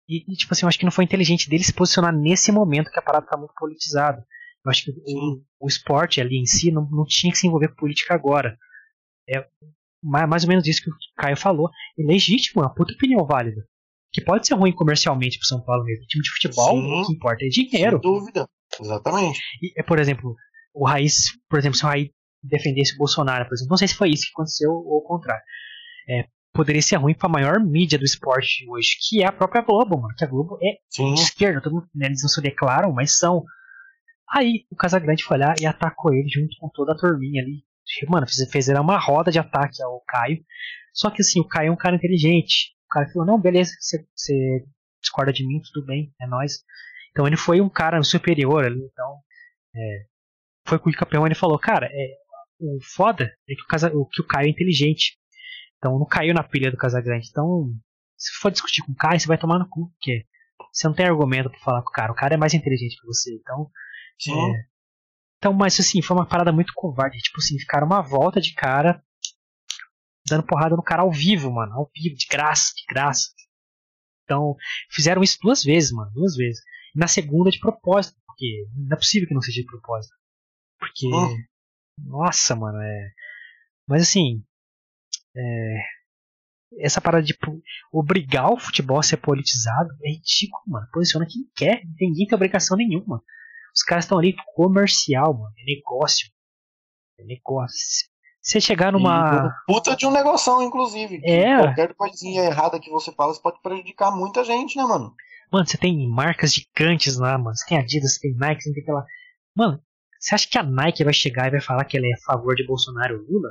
E, e, tipo assim, eu acho que não foi inteligente dele se posicionar nesse momento que a parada tá muito politizada. Eu acho que o, o, esporte ali em si não, não tinha que se envolver com política agora. É mais, ou menos isso que o Caio falou. É legítimo, é uma puta opinião válida. Que pode ser ruim comercialmente pro São Paulo mesmo. O time de futebol, Sim, o que importa é dinheiro. Sem dúvida. Exatamente. E, é, por exemplo, o Raiz, por exemplo, se o Raiz defendesse o Bolsonaro, por exemplo, não sei se foi isso que aconteceu ou o contrário. É, poderia ser ruim para a maior mídia do esporte hoje, que é a própria Globo, mano. Que a Globo é Sim. de esquerda, todo mundo, né, eles não se declaram, mas são. Aí o Casagrande foi lá e atacou ele junto com toda a turminha ali. Mano, fizeram uma roda de ataque ao Caio. Só que assim, o Caio é um cara inteligente. O cara falou, não, beleza, você discorda de mim, tudo bem, é nós. Então ele foi um cara superior ali, então. É, foi com o campeão ele falou, cara, é, o foda é que o, casa, que o Caio é inteligente. Então não caiu na pilha do Casagrande. Então, se for discutir com o Caio, você vai tomar no cu, porque você não tem argumento para falar com o cara. O cara é mais inteligente que você. Então. É... Então, mas assim, foi uma parada muito covarde. Tipo assim, ficaram uma volta de cara dando porrada no cara ao vivo, mano. Ao vivo, de graça, de graça. Então, fizeram isso duas vezes, mano. Duas vezes. E na segunda de propósito, porque não é possível que não seja de propósito. Porque. Hum. Nossa, mano, é. Mas assim. É, essa parada de obrigar o futebol a ser politizado é ridículo, mano. Posiciona quem quer, ninguém tem obrigação nenhuma. Os caras estão ali comercial, mano. É negócio. É negócio. Você chegar numa. Puta de um negócio, inclusive. É. Qualquer coisinha errada que você fala, você pode prejudicar muita gente, né, mano? Mano, você tem marcas gigantes lá, mano. Você tem Adidas, você tem Nike, você tem aquela. Mano, você acha que a Nike vai chegar e vai falar que ela é a favor de Bolsonaro ou Lula?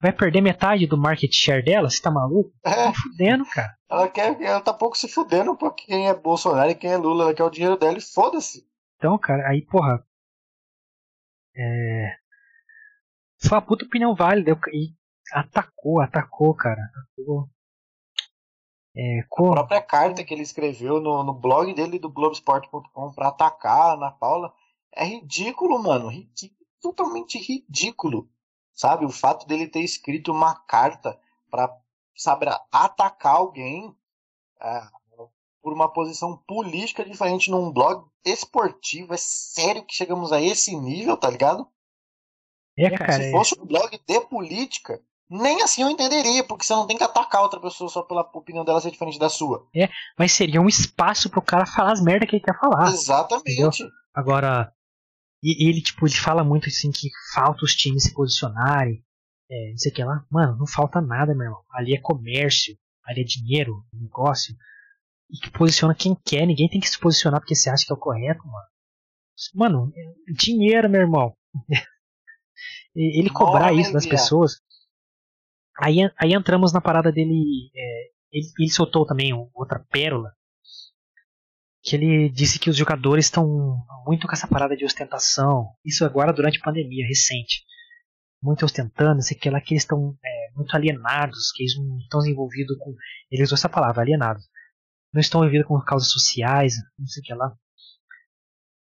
Vai perder metade do market share dela? Você tá maluco? É. Tá fudendo, cara. Ela, quer, ela tá pouco se fudendo por quem é Bolsonaro e quem é Lula. Ela quer o dinheiro dela e foda-se. Então, cara, aí, porra. É. Foi uma puta opinião válida. E atacou, atacou, cara. Atacou. É, com... A própria carta que ele escreveu no, no blog dele do Globoesporte.com pra atacar a Ana Paula é ridículo, mano. Ridículo, totalmente ridículo sabe? O fato dele ter escrito uma carta para, sabe, atacar alguém é, por uma posição política diferente num blog esportivo. É sério que chegamos a esse nível, tá ligado? É, cara, Se é. fosse um blog de política, nem assim eu entenderia, porque você não tem que atacar outra pessoa só pela opinião dela ser diferente da sua. É, mas seria um espaço pro cara falar as merdas que ele quer falar. Exatamente. Entendeu? Agora, e ele, tipo, ele fala muito assim que falta os times se posicionarem. É, não sei o que lá. Mano, não falta nada, meu irmão. Ali é comércio, ali é dinheiro, negócio. E que posiciona quem quer, ninguém tem que se posicionar porque você acha que é o correto, mano. Mano, é dinheiro, meu irmão. [LAUGHS] ele cobrar isso das pessoas. Aí, aí entramos na parada dele. É, ele, ele soltou também outra pérola que ele disse que os jogadores estão muito com essa parada de ostentação. Isso agora durante a pandemia recente. Muito ostentando, sei que lá que eles estão é, muito alienados, que eles não estão envolvidos com. Ele usou essa palavra, alienados. Não estão envolvidos com causas sociais, não sei o que lá.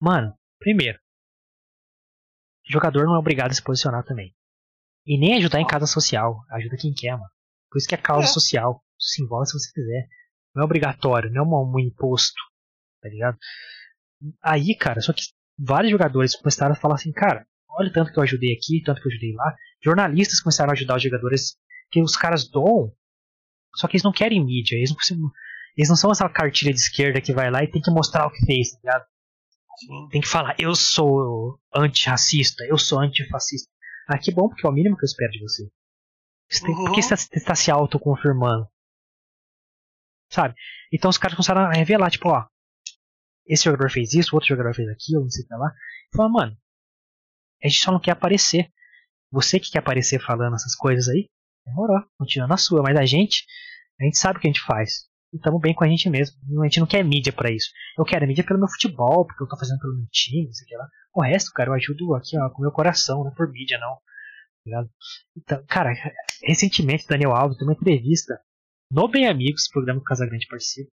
Mano, primeiro, jogador não é obrigado a se posicionar também. E nem ajudar em casa social. Ajuda quem quer, mano. Por isso que é causa é. social. Se envolve se você quiser. Não é obrigatório, não é um, um imposto tá ligado? Aí, cara, só que vários jogadores começaram a falar assim, cara, olha tanto que eu ajudei aqui, tanto que eu ajudei lá. Jornalistas começaram a ajudar os jogadores que os caras doam, só que eles não querem mídia, eles não, eles não são essa cartilha de esquerda que vai lá e tem que mostrar o que fez, tá ligado? Tem que falar, eu sou antirracista, eu sou antifascista. Ah, que bom, porque é o mínimo que eu espero de você. você tem, uhum. Por que você está, está se autoconfirmando? Sabe? Então os caras começaram a revelar, tipo, ó, esse jogador fez isso, outro jogador fez aquilo, não sei o que lá. Fala, mano, a gente só não quer aparecer. Você que quer aparecer falando essas coisas aí, demorou, continua na sua, mas a gente, a gente sabe o que a gente faz. E estamos bem com a gente mesmo. A gente não quer mídia para isso. Eu quero mídia pelo meu futebol, porque eu tô fazendo pelo meu time, não sei o que lá. O resto, cara, eu ajudo aqui, ó, com o meu coração, não é por mídia, não. Tá então, cara, recentemente Daniel Alves deu uma entrevista no Bem Amigos, programa que o Casagrande participa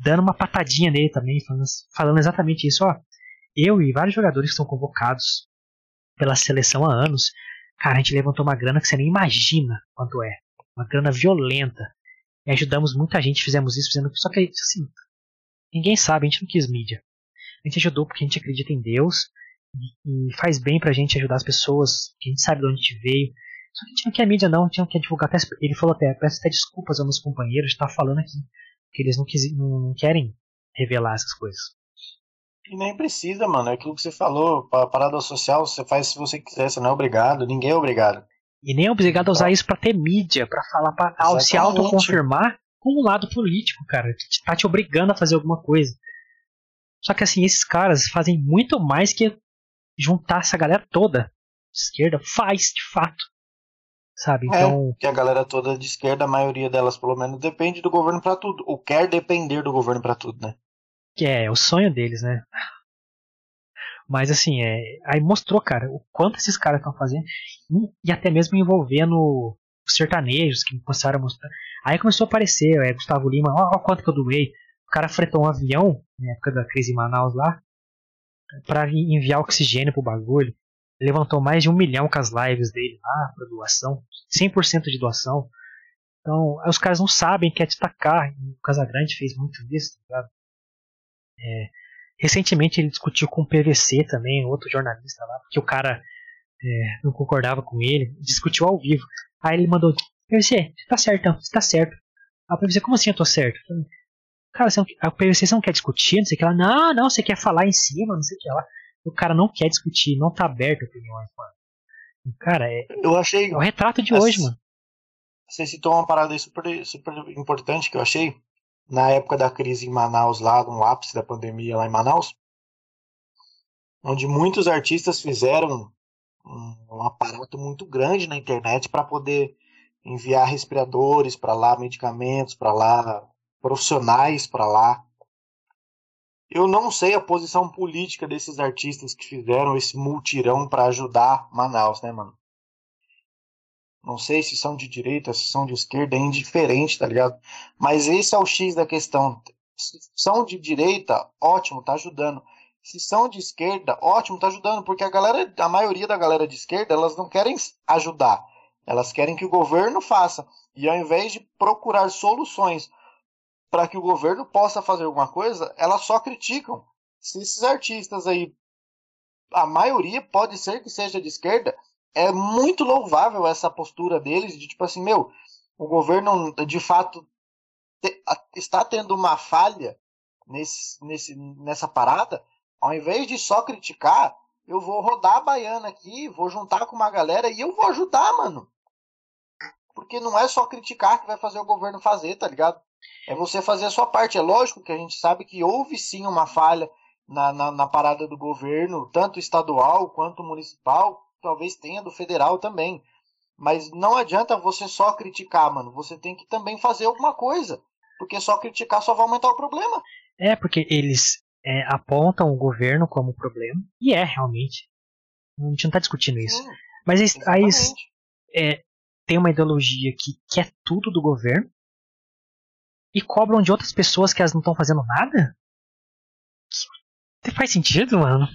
dando uma patadinha nele também, falando, falando exatamente isso. Ó, eu e vários jogadores que são convocados pela seleção há anos, cara, a gente levantou uma grana que você nem imagina quanto é. Uma grana violenta. E ajudamos muita gente, fizemos isso, fizemos Só que, assim, ninguém sabe, a gente não quis mídia. A gente ajudou porque a gente acredita em Deus e, faz bem pra gente ajudar as pessoas, que a gente sabe de onde a gente veio. Só que a gente não quer mídia, não, a gente não quer divulgar. Até, ele falou até, peço até desculpas aos meus companheiros de estar falando aqui que eles não, quis, não querem revelar essas coisas. E nem precisa, mano. É aquilo que você falou. A parada social você faz se você quiser, você não é obrigado, ninguém é obrigado. E nem é obrigado a usar isso para ter mídia, para falar, pra se autoconfirmar com um lado político, cara. Que tá te obrigando a fazer alguma coisa. Só que assim, esses caras fazem muito mais que juntar essa galera toda. Esquerda faz, de fato sabe? É, então. É, que a galera toda de esquerda, a maioria delas pelo menos, depende do governo para tudo. Ou quer depender do governo para tudo, né? Que é, é o sonho deles, né? Mas assim, é, aí mostrou, cara, o quanto esses caras estão fazendo. E até mesmo envolvendo os sertanejos que começaram a mostrar. Aí começou a aparecer, é, Gustavo Lima, ó, ó quanto que eu doei. O cara fretou um avião, na época da crise em Manaus lá, para enviar oxigênio pro bagulho levantou mais de um milhão com as lives dele lá, para doação, 100% de doação. Então, os caras não sabem, quer destacar. O Casagrande fez muito isso, tá é, recentemente ele discutiu com o PVC também, outro jornalista lá, porque o cara é, não concordava com ele, discutiu ao vivo. Aí ele mandou: PVC, você tá certo, você tá certo. Aí o PVC, como assim eu tô certo? Cara, você não, a PVC você não quer discutir, não sei o que lá. Não, não, você quer falar em cima, não sei o que lá. O cara não quer discutir, não tá aberto a opiniões, mano. Cara, é, eu achei, é o retrato de hoje, mano. Você citou uma parada super, super importante que eu achei na época da crise em Manaus, lá no ápice da pandemia lá em Manaus, onde muitos artistas fizeram um, um aparato muito grande na internet para poder enviar respiradores para lá, medicamentos para lá, profissionais para lá. Eu não sei a posição política desses artistas que fizeram esse multirão para ajudar Manaus, né, mano? Não sei se são de direita, se são de esquerda, é indiferente, tá ligado? Mas esse é o X da questão. Se são de direita, ótimo, tá ajudando. Se são de esquerda, ótimo, tá ajudando, porque a galera, a maioria da galera de esquerda, elas não querem ajudar. Elas querem que o governo faça. E ao invés de procurar soluções para que o governo possa fazer alguma coisa, elas só criticam. Se esses artistas aí, a maioria pode ser que seja de esquerda, é muito louvável essa postura deles de tipo assim, meu, o governo de fato te, a, está tendo uma falha nesse, nesse, nessa parada, ao invés de só criticar, eu vou rodar a baiana aqui, vou juntar com uma galera e eu vou ajudar, mano. Porque não é só criticar que vai fazer o governo fazer, tá ligado? É você fazer a sua parte. É lógico que a gente sabe que houve sim uma falha na, na, na parada do governo, tanto estadual quanto municipal, talvez tenha do federal também. Mas não adianta você só criticar, mano. Você tem que também fazer alguma coisa. Porque só criticar só vai aumentar o problema. É, porque eles é, apontam o governo como problema. E é, realmente. A gente não está discutindo isso. Sim, Mas aí é, tem uma ideologia que quer tudo do governo e cobram de outras pessoas que elas não estão fazendo nada? Faz sentido, mano?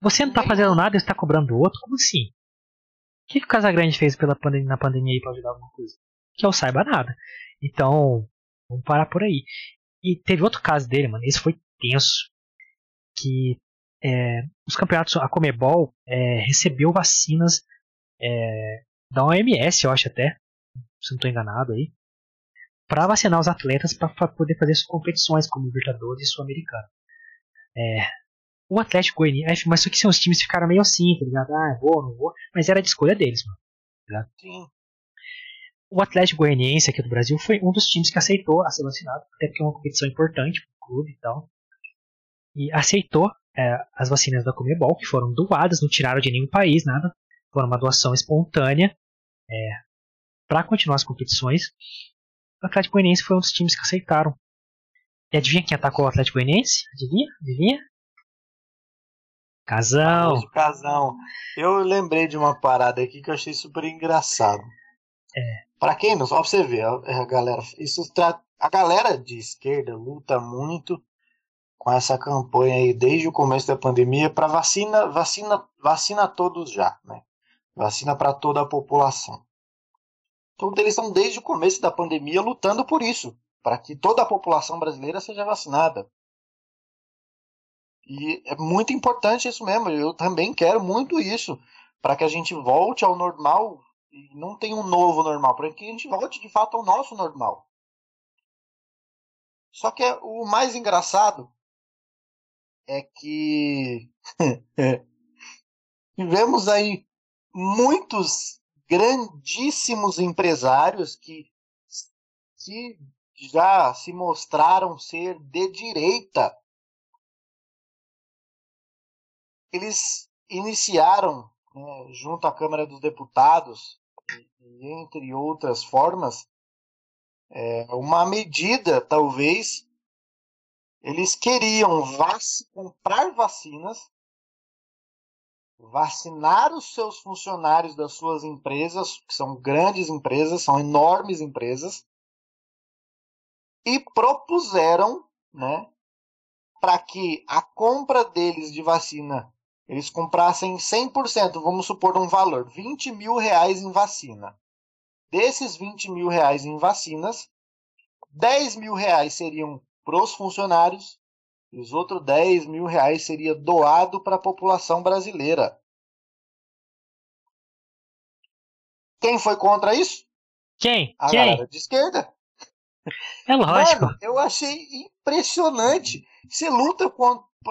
Você não tá fazendo nada e está cobrando o outro? Como assim? O que, que o Casagrande fez pela pandemia, na pandemia aí pra ajudar alguma coisa? Que eu saiba nada. Então, vamos parar por aí. E teve outro caso dele, mano. Esse foi tenso. Que é, os campeonatos, a Comebol é, recebeu vacinas é, da OMS, eu acho até, se não estou enganado aí, para vacinar os atletas para poder fazer suas competições como Libertadores e Sul-Americano. É, o Atlético Goianiense, mas só que os times ficaram meio assim, tá ligado? Ah, vou, não vou, mas era de escolha deles, mano. Tá? Sim. O Atlético Goianiense aqui do Brasil foi um dos times que aceitou a ser vacinado, até porque é uma competição importante pro clube e tal. E aceitou é, as vacinas da Comebol, que foram doadas, não tiraram de nenhum país, nada. Foram uma doação espontânea é, para continuar as competições. O Atlético Goianiense foi um dos times que aceitaram. E adivinha quem atacou o Atlético Goianiense? Adivinha? Adivinha? Casão. Casão. Eu lembrei de uma parada aqui que eu achei super engraçado. É. Pra quem não, só pra você ver, a, galera, isso tra... a galera de esquerda luta muito com essa campanha aí desde o começo da pandemia para vacina, vacina, vacina todos já, né? Vacina para toda a população. Então eles estão desde o começo da pandemia lutando por isso, para que toda a população brasileira seja vacinada. E é muito importante isso mesmo. Eu também quero muito isso. Para que a gente volte ao normal. E não tem um novo normal. Para que a gente volte de fato ao nosso normal. Só que o mais engraçado é que [LAUGHS] tivemos aí muitos grandíssimos empresários que, já se mostraram ser de direita. Eles iniciaram, né, junto à Câmara dos Deputados, e, entre outras formas, é, uma medida, talvez, eles queriam vac comprar vacinas, vacinar os seus funcionários das suas empresas, que são grandes empresas, são enormes empresas, e propuseram né, para que a compra deles de vacina eles comprassem 100%, vamos supor um valor, 20 mil reais em vacina. desses 20 mil reais em vacinas, 10 mil reais seriam para os funcionários e os outros 10 mil reais seria doado para a população brasileira. Quem foi contra isso? Quem? A Quem? galera de esquerda. É lógico. Mano, eu achei impressionante. Você luta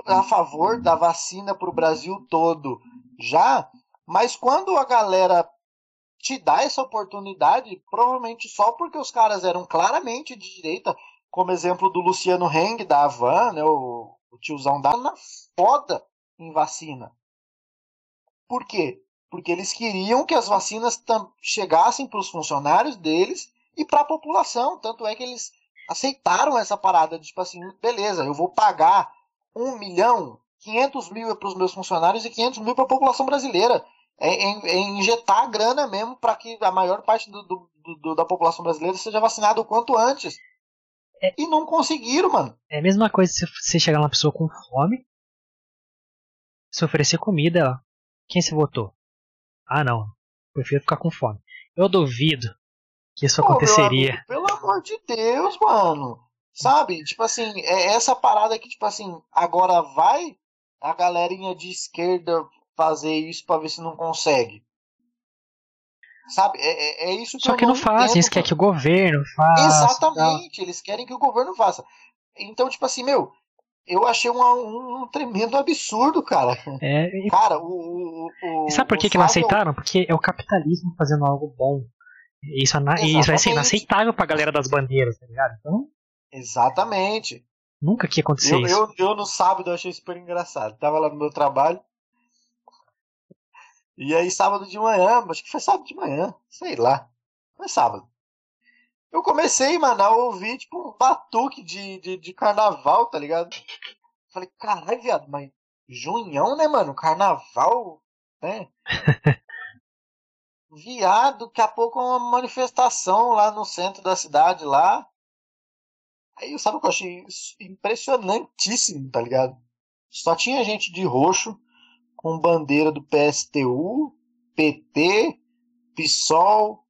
a favor da vacina para o Brasil todo já, mas quando a galera te dá essa oportunidade, provavelmente só porque os caras eram claramente de direita, como exemplo do Luciano Heng, da Avan, né, o, o tiozão da na foda em vacina. Por quê? Porque eles queriam que as vacinas chegassem para os funcionários deles e para a população. Tanto é que eles aceitaram essa parada de tipo assim, beleza, eu vou pagar um milhão, 500 mil para os meus funcionários e 500 mil para a população brasileira. É, é, é, injetar grana mesmo para que a maior parte do, do, do, da população brasileira seja vacinada o quanto antes. É, e não conseguiram, mano. É a mesma coisa se você chegar uma pessoa com fome, se oferecer comida, quem se votou? Ah, não. Prefiro ficar com fome. Eu duvido que isso Pô, aconteceria. Amigo, pelo amor de Deus, mano. Sabe? Tipo assim, é essa parada que, tipo assim, agora vai a galerinha de esquerda fazer isso para ver se não consegue. Sabe? É, é, é isso que Só que não, não fazem, eles querem que o governo faça. Exatamente, eles querem que o governo faça. Então, tipo assim, meu, eu achei um, um, um tremendo absurdo, cara. É, e... Cara, o. o, e sabe por que, que não aceitaram? Porque é o capitalismo fazendo algo bom. Isso, isso vai ser inaceitável pra galera das bandeiras, tá ligado? Então. Exatamente. Nunca que acontecer eu, isso. Eu, eu no sábado achei super engraçado. Tava lá no meu trabalho. E aí, sábado de manhã, acho que foi sábado de manhã, sei lá. Foi sábado. Eu comecei, mano, a ouvir, tipo, um batuque de, de, de carnaval, tá ligado? Falei, caralho, viado, mas junhão, né, mano? Carnaval, né? [LAUGHS] viado, daqui a pouco uma manifestação lá no centro da cidade, lá. Aí, sabe o que eu achei impressionantíssimo, tá ligado? Só tinha gente de roxo, com bandeira do PSTU, PT, PSOL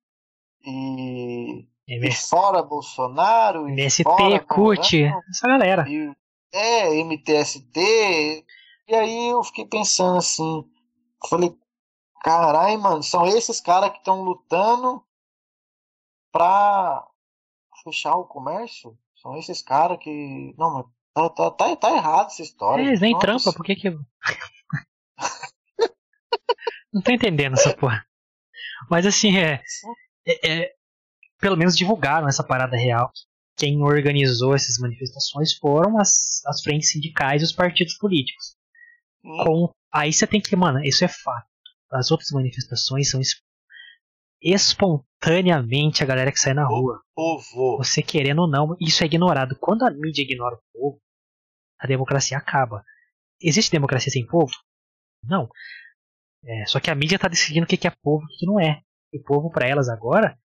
e, e fora Bolsonaro. MST, fora CUT, essa galera. E, é, MTST. E aí eu fiquei pensando assim, falei, carai, mano, são esses caras que estão lutando pra fechar o comércio? São esses caras que. Não, mas tá, tá, tá, tá errado essa história. É, eles nem trampa, por que que. Não tô entendendo essa porra. Mas assim, é, é, é, Pelo menos divulgaram essa parada real. Quem organizou essas manifestações foram as, as frentes sindicais e os partidos políticos. Hum. Com, aí você tem que. Mano, isso é fato. As outras manifestações são espontaneamente a galera que sai na rua. Povo. Você querendo ou não, isso é ignorado. Quando a mídia ignora o povo, a democracia acaba. Existe democracia sem povo? Não. É, só que a mídia está decidindo o que é povo e o que não é. E o povo para elas agora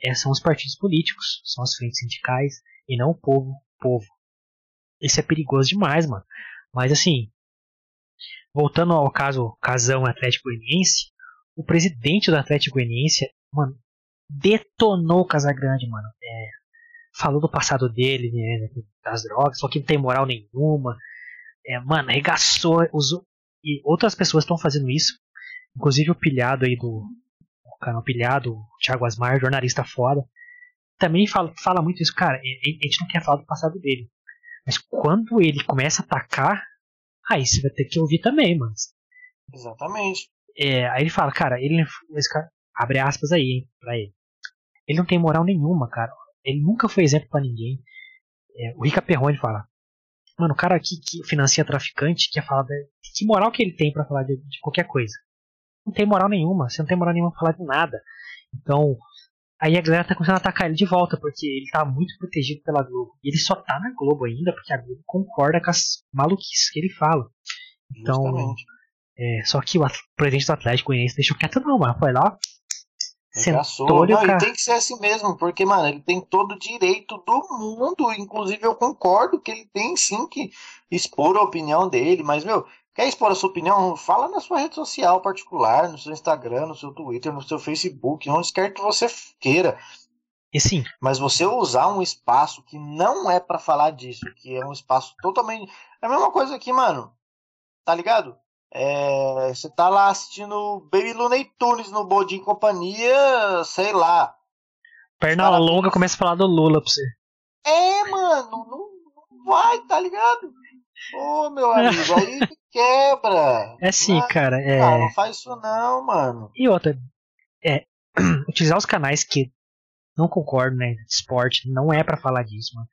é, são os partidos políticos, são as frentes sindicais e não o povo, povo. Isso é perigoso demais, mano. Mas assim, voltando ao caso Casão Atlético Goianiense, o presidente do Atlético Goianiense, mano, detonou o Casagrande, mano. É, falou do passado dele, né, das drogas, só que não tem moral nenhuma. É, mano, arregaçou, usou, e outras pessoas estão fazendo isso. Inclusive o pilhado aí do. O canal pilhado, o Thiago Asmar, jornalista foda. Também fala, fala muito isso, cara. A gente não quer falar do passado dele. Mas quando ele começa a atacar, aí você vai ter que ouvir também, mano. Exatamente. É, aí ele fala, cara, ele. Esse cara, abre aspas aí, hein, pra ele. Ele não tem moral nenhuma, cara. Ele nunca foi exemplo para ninguém. É, o Rica Perrone fala: Mano, o cara que, que financia traficante quer falar. De, que moral que ele tem para falar de, de, qualquer coisa? Não tem moral nenhuma. Você não tem moral nenhuma pra falar de nada. Então, aí a galera tá começando a atacar ele de volta, porque ele tá muito protegido pela Globo. E ele só tá na Globo ainda porque a Globo concorda com as maluquices que ele fala. Então, é, só que o presidente do Atlético Goianiense deixou quieto não, mas foi lá, Sentou não, cara... tem que ser assim mesmo, porque, mano, ele tem todo o direito do mundo. Inclusive, eu concordo que ele tem sim que expor a opinião dele, mas, meu, Quer expor a sua opinião? Fala na sua rede social particular, no seu Instagram, no seu Twitter, no seu Facebook, onde quer que você queira. E sim. Mas você usar um espaço que não é para falar disso, que é um espaço totalmente. É a mesma coisa aqui, mano. Tá ligado? É, você tá lá assistindo Baby Looney Tunes no Bodin Companhia, sei lá. Perna longa começa a falar do Lula pra você. É, mano, não, não vai, tá ligado? Ô, meu [LAUGHS] amigo, aí quebra. É sim, cara. É... Ah, não faz isso não, mano. E outra, é, [CLEARS THROAT] utilizar os canais que não concordo, né, de esporte, não é para falar disso, mano.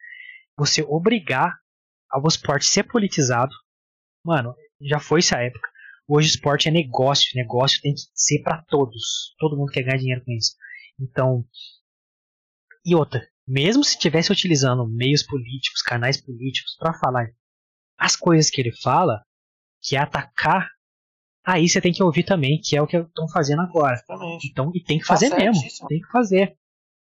Você obrigar ao esporte ser politizado, mano, já foi essa época. Hoje o esporte é negócio, negócio tem que ser para todos. Todo mundo quer ganhar dinheiro com isso. Então, e outra, mesmo se estivesse utilizando meios políticos, canais políticos para falar as coisas que ele fala, que é atacar, aí você tem que ouvir também, que é o que estão fazendo agora. Exatamente. Então, e tem que tá fazer tá mesmo, tem que fazer.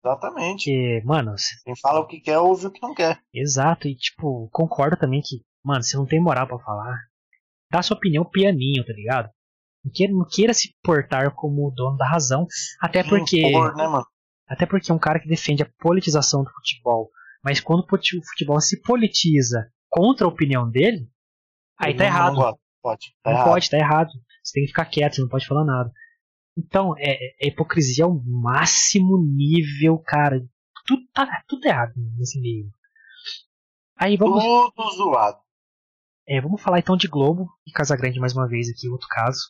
Exatamente. Porque, mano, quem fala o que quer ouve o que não quer. Exato, e tipo, concordo também que, mano, você não tem moral para falar, dá sua opinião pianinho, tá ligado? Não queira, não queira se portar como o dono da razão, até porque. Impor, né, mano? Até porque é um cara que defende a politização do futebol. Mas quando o futebol se politiza contra a opinião dele, aí tá errado. Pode, tá não errado. pode, tá errado. Você tem que ficar quieto, você não pode falar nada. Então, é, é hipocrisia ao máximo nível, cara. Tudo, tá, tudo errado nesse nível. Aí vamos. Tudo zoado. É, vamos falar então de Globo e Casagrande mais uma vez aqui, outro caso.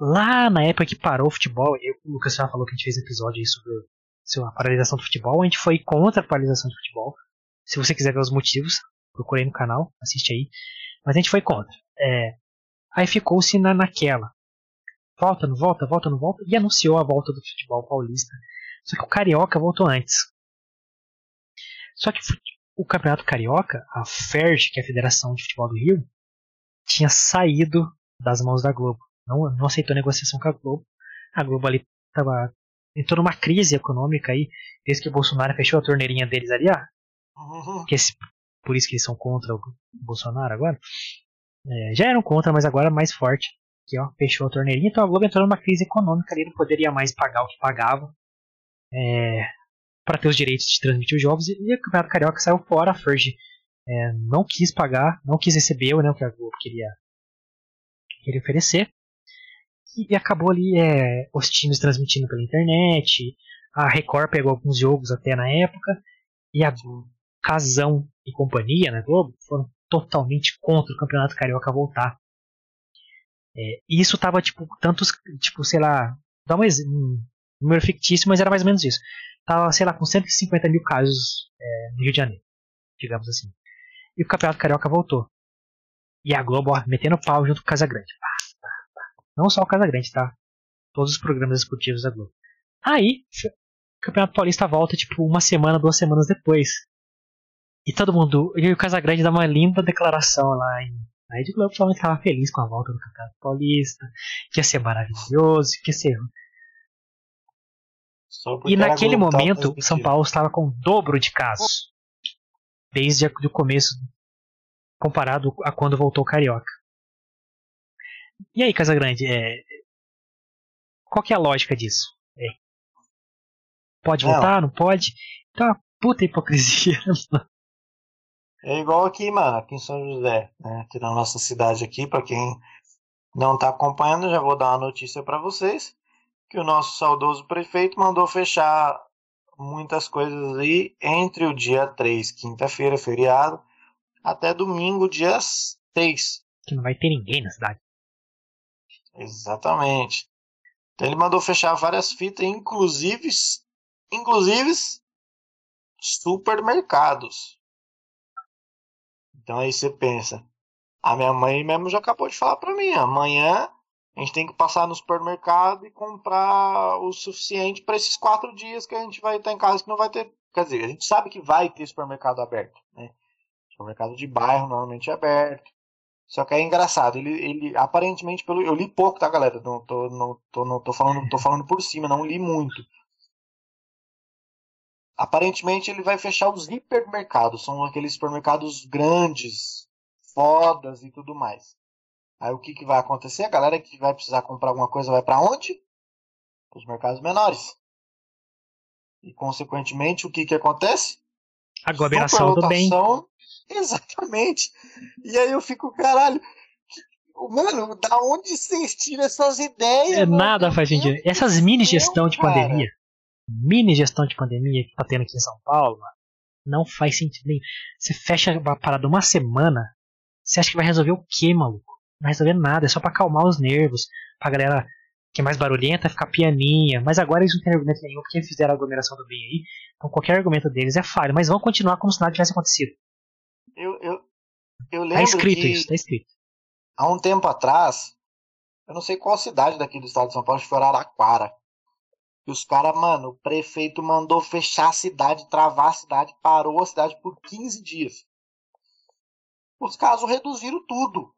Lá na época que parou o futebol, eu, o Lucas já falou que a gente fez episódio aí sobre a paralisação do futebol, a gente foi contra a paralisação do futebol. Se você quiser ver os motivos, procurei no canal, assiste aí. Mas a gente foi contra. É, aí ficou-se na, naquela. Volta, não volta, volta, não volta. E anunciou a volta do futebol paulista. Só que o Carioca voltou antes. Só que o Campeonato Carioca, a FERJ, que é a Federação de Futebol do Rio, tinha saído das mãos da Globo. Não, não aceitou negociação com a Globo. A Globo ali tava, entrou numa crise econômica aí, desde que o Bolsonaro fechou a torneirinha deles ali, ó. Uhum. Que esse, por isso que eles são contra o Bolsonaro agora. É, já eram contra, mas agora mais forte. Que ó, fechou a torneirinha, então a Globo entrou numa crise econômica ali, não poderia mais pagar o que pagava. É, para ter os direitos de transmitir os jogos e o Campeonato Carioca saiu fora. A Ferg é, não quis pagar, não quis receber né, o que a Globo queria, queria oferecer. E, e acabou ali é, os times transmitindo pela internet. A Record pegou alguns jogos até na época. E a Casão e companhia na Globo foram totalmente contra o Campeonato Carioca voltar. É, e isso tava tipo, tantos, tipo, sei lá, dá um, um número fictício, mas era mais ou menos isso estava, sei lá, com 150 mil casos é, no Rio de Janeiro, digamos assim. E o Campeonato Carioca voltou. E a Globo, ó, metendo pau junto com o Casagrande. Não só o Casagrande, tá? Todos os programas esportivos da Globo. Aí, o Campeonato Paulista volta, tipo, uma semana, duas semanas depois. E todo mundo, e o Casagrande dá uma linda declaração lá em a Rede Globo falando que estava feliz com a volta do Campeonato Paulista, que ia ser maravilhoso, que ia ser e naquele momento, São Paulo estava com o dobro de casos. Desde o começo, comparado a quando voltou o Carioca. E aí, Casagrande, é... qual que é a lógica disso? É. Pode não. voltar, não pode? Então, é uma puta hipocrisia. [LAUGHS] É igual aqui, mano, aqui em São José, né? Aqui na nossa cidade aqui, para quem não tá acompanhando, já vou dar uma notícia para vocês que o nosso saudoso prefeito mandou fechar muitas coisas aí entre o dia 3, quinta-feira, feriado, até domingo, dia 6. Que não vai ter ninguém na cidade. Exatamente. Então ele mandou fechar várias fitas, inclusive, inclusive supermercados. Então aí você pensa, a minha mãe mesmo já acabou de falar para mim, amanhã a gente tem que passar no supermercado e comprar o suficiente para esses quatro dias que a gente vai estar em casa que não vai ter. Quer dizer, a gente sabe que vai ter supermercado aberto, né? Supermercado de bairro normalmente é aberto. Só que é engraçado, ele, ele aparentemente pelo eu li pouco, tá, galera? Não tô, não tô, não tô falando, tô falando por cima, não li muito. Aparentemente ele vai fechar os hipermercados, são aqueles supermercados grandes, fodas e tudo mais. Aí o que, que vai acontecer? A galera que vai precisar comprar alguma coisa vai para onde? Para os mercados menores. E consequentemente, o que, que acontece? Aglomeração do bem. [LAUGHS] Exatamente. E aí eu fico, caralho. Mano, da onde vocês tiram essas ideias? É, nada faz sentido. Essas mini gestão de cara. pandemia, mini gestão de pandemia que tá tendo aqui em São Paulo, não faz sentido nenhum. Você fecha a parada uma semana, você acha que vai resolver o quê, maluco? Não vai resolver nada, é só pra acalmar os nervos, pra galera que é mais barulhenta ficar pianinha. Mas agora eles não têm argumento nenhum porque fizeram a aglomeração do bem aí. Então qualquer argumento deles é falho, mas vão continuar como se nada tivesse acontecido. Eu, eu, eu tá lembro tá escrito que, isso, tá escrito. Há um tempo atrás, eu não sei qual cidade daqui do estado de São Paulo, acho que foi Araraquara. E os caras, mano, o prefeito mandou fechar a cidade, travar a cidade, parou a cidade por 15 dias. Os casos reduziram tudo.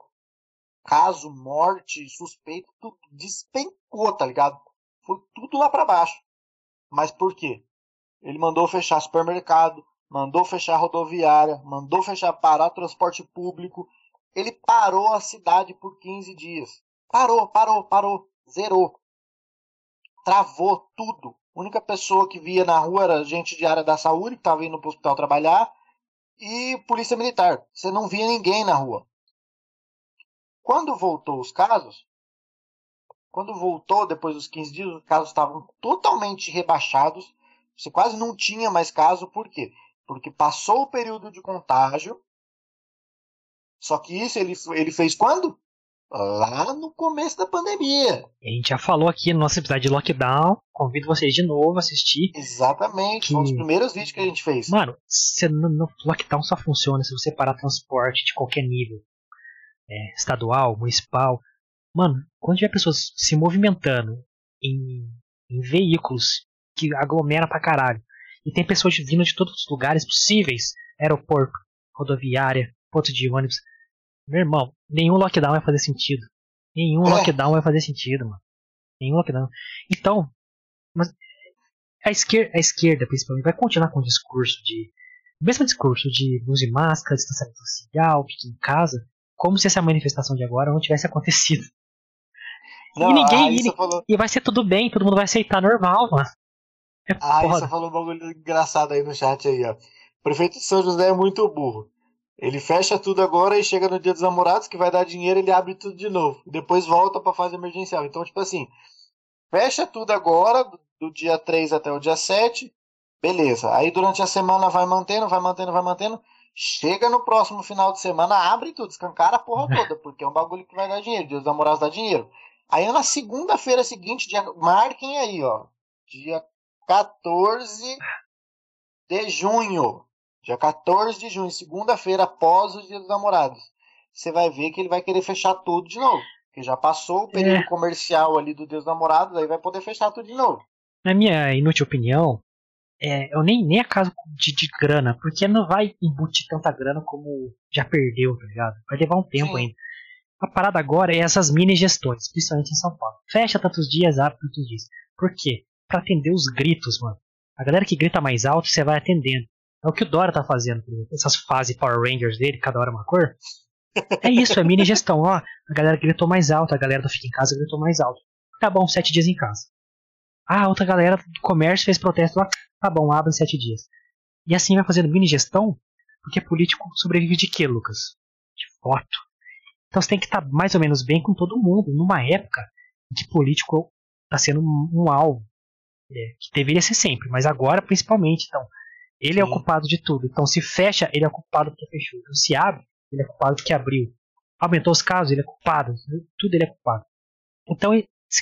Caso, morte, suspeito, tudo despencou, tá ligado? Foi tudo lá para baixo. Mas por quê? Ele mandou fechar supermercado, mandou fechar rodoviária, mandou fechar parar transporte público. Ele parou a cidade por 15 dias. Parou, parou, parou, zerou. Travou tudo. A única pessoa que via na rua era gente de área da saúde que estava indo para o hospital trabalhar e polícia militar. Você não via ninguém na rua. Quando voltou os casos, quando voltou depois dos 15 dias, os casos estavam totalmente rebaixados. Você quase não tinha mais caso, por quê? porque passou o período de contágio. Só que isso ele, ele fez quando? Lá no começo da pandemia. A gente já falou aqui no nosso episódio de lockdown. Convido vocês de novo a assistir. Exatamente, que... foi um dos primeiros vídeos que a gente fez. Mano, você, no, lockdown só funciona se você parar transporte de qualquer nível. É, estadual, municipal. Mano, quando tiver pessoas se movimentando em, em veículos que aglomera pra caralho, e tem pessoas vindo de todos os lugares possíveis aeroporto, rodoviária, ponto de ônibus. Meu irmão, nenhum lockdown vai fazer sentido. Nenhum é. lockdown vai fazer sentido, mano. Nenhum lockdown. Então, mas a esquerda, a esquerda principalmente, vai continuar com o discurso de. O mesmo discurso de use máscara, distanciamento social, fique em casa, como se essa manifestação de agora não tivesse acontecido. Não, e ninguém. E, falou... e vai ser tudo bem, todo mundo vai aceitar normal, mano. É ah, você falou um bagulho engraçado aí no chat aí, ó. O prefeito de São José é muito burro. Ele fecha tudo agora e chega no dia dos namorados, que vai dar dinheiro, ele abre tudo de novo. Depois volta pra fase emergencial. Então, tipo assim, fecha tudo agora, do dia 3 até o dia 7. Beleza. Aí durante a semana vai mantendo, vai mantendo, vai mantendo. Chega no próximo final de semana, abre tudo, escancara a porra toda, [LAUGHS] porque é um bagulho que vai dar dinheiro. Dia dos namorados dá dinheiro. Aí na segunda-feira seguinte, dia, marquem aí, ó. Dia 14 de junho. Dia 14 de junho, segunda-feira, após o Dia dos Namorados. Você vai ver que ele vai querer fechar tudo de novo. Porque já passou o período é. comercial ali do dos Namorados, aí vai poder fechar tudo de novo. Na minha inútil opinião, é, eu nem, nem a caso de, de, grana, porque não vai embutir tanta grana como já perdeu, tá ligado? Vai levar um tempo Sim. ainda. A parada agora é essas mini gestões, principalmente em São Paulo. Fecha tantos dias, abre tantos dias. Por quê? para atender os gritos, mano. A galera que grita mais alto, você vai atendendo. É o que o Dora tá fazendo, essas fases Power Rangers dele, cada hora uma cor. É isso, é mini gestão, ó. A galera gritou mais alto, a galera do Fica em Casa gritou mais alto. Tá bom, sete dias em casa. Ah, outra galera do comércio fez protesto lá. Tá bom, abre sete dias. E assim vai fazendo mini gestão, porque político sobrevive de quê, Lucas? De voto. Então você tem que estar tá mais ou menos bem com todo mundo, numa época em que político tá sendo um, um alvo é, que deveria ser sempre, mas agora principalmente. Então, ele é Sim. é o culpado de tudo. Então, se fecha, ele é o culpado porque fechou. Então, se abre, ele é culpado porque abriu. Aumentou os casos, ele é culpado. Tudo ele é culpado. Então,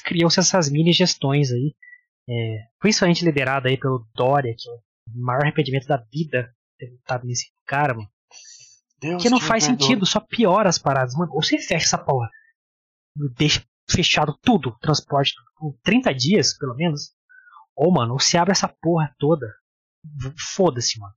criou-se essas mini gestões aí, é, principalmente liderada aí pelo Dória, que é o maior arrependimento da vida ter votado nesse cara, mano. Deus que não faz sentido, só piora as paradas, mano. Ou você fecha essa porra, deixa fechado tudo, transporte por 30 dias, pelo menos, ou, mano, se abre essa porra toda. Foda-se, mano.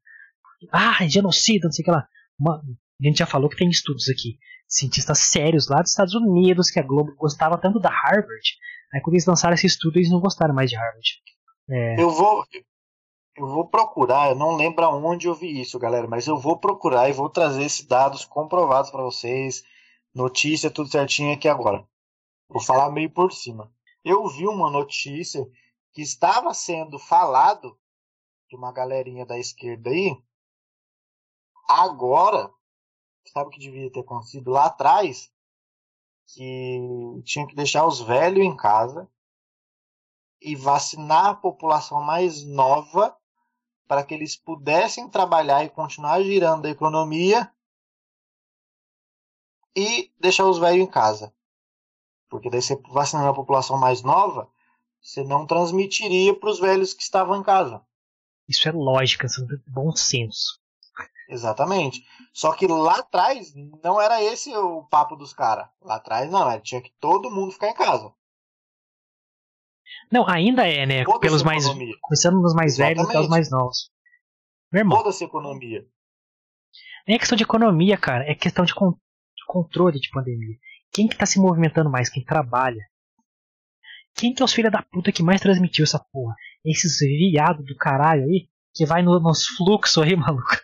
Ah, genocida, não sei o que lá. Mano, a gente já falou que tem estudos aqui. Cientistas sérios lá dos Estados Unidos, que a Globo gostava tanto da Harvard. Aí quando eles lançaram esse estudo, eles não gostaram mais de Harvard. É... Eu vou. Eu vou procurar, eu não lembro aonde eu vi isso, galera, mas eu vou procurar e vou trazer esses dados comprovados para vocês. notícia, tudo certinho aqui agora. Vou falar meio por cima. Eu vi uma notícia que estava sendo falado de uma galerinha da esquerda aí. Agora, sabe o que devia ter acontecido lá atrás? Que tinha que deixar os velhos em casa e vacinar a população mais nova para que eles pudessem trabalhar e continuar girando a economia e deixar os velhos em casa. Porque daí você vacinando a população mais nova, você não transmitiria para os velhos que estavam em casa. Isso é lógica, isso é bom senso. Exatamente. Só que lá atrás não era esse o papo dos caras. Lá atrás não, era, tinha que todo mundo ficar em casa. Não, ainda é, né? Pelos mais. Começando nos mais Exatamente. velhos até os mais novos. Meu irmão. Toda-se economia. Nem é questão de economia, cara. É questão de, con de controle de pandemia. Quem que tá se movimentando mais? Quem trabalha. Quem que é os filhos da puta que mais transmitiu essa porra? Esses viados do caralho aí, que vai no, nos fluxos aí, [LAUGHS] maluco.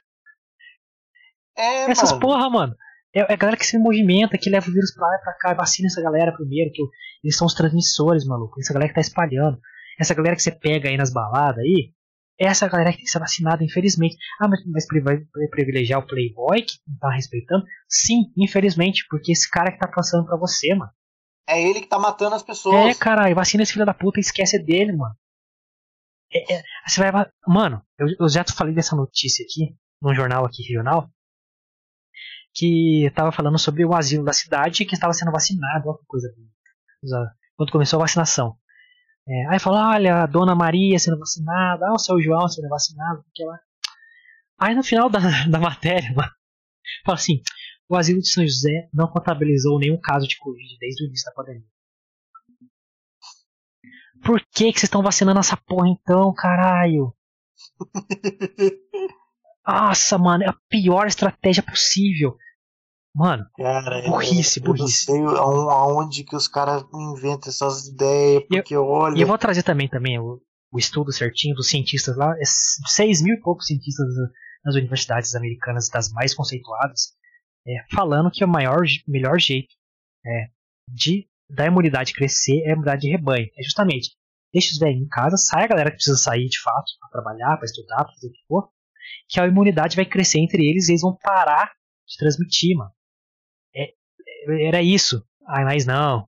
É, Essas mano. porra, mano. É, é, a galera que se movimenta, que leva o vírus pra lá e pra cá, vacina essa galera primeiro, que eles são os transmissores, maluco. Essa galera que tá espalhando. Essa galera que você pega aí nas baladas aí, essa galera que tem que ser vacinada, infelizmente. Ah, mas, mas vai privilegiar o Playboy que não tá respeitando? Sim, infelizmente, porque esse cara que tá passando pra você, mano. É ele que tá matando as pessoas. É, caralho, vacina esse filho da puta e esquece dele, mano. É, é, você vai. Mano, eu, eu já falei dessa notícia aqui, num jornal aqui regional, que tava falando sobre o asilo da cidade que estava sendo vacinado, que coisa. Quando começou a vacinação. É, aí falou, olha, a dona Maria sendo vacinada, ah, o seu João sendo vacinado, porque ela. Aí no final da, [LAUGHS] da matéria, mano, fala assim, o asilo de São José não contabilizou nenhum caso de Covid desde o início da pandemia. Por que, que vocês estão vacinando essa porra então, caralho? [LAUGHS] Nossa, mano, é a pior estratégia possível. Mano, Cara, burrice, burrice. Eu não sei aonde que os caras inventam essas ideias, porque eu, olha... E eu vou trazer também, também o, o estudo certinho dos cientistas lá, é 6 mil e poucos cientistas nas universidades americanas, das mais conceituadas, é, falando que o maior, melhor jeito é, de da imunidade crescer é a imunidade de rebanho. É justamente, deixa os velhos em casa, sai a galera que precisa sair de fato, para trabalhar, para estudar, para fazer o que for, que a imunidade vai crescer entre eles e eles vão parar de transmitir, mano era isso. Ah, mas não.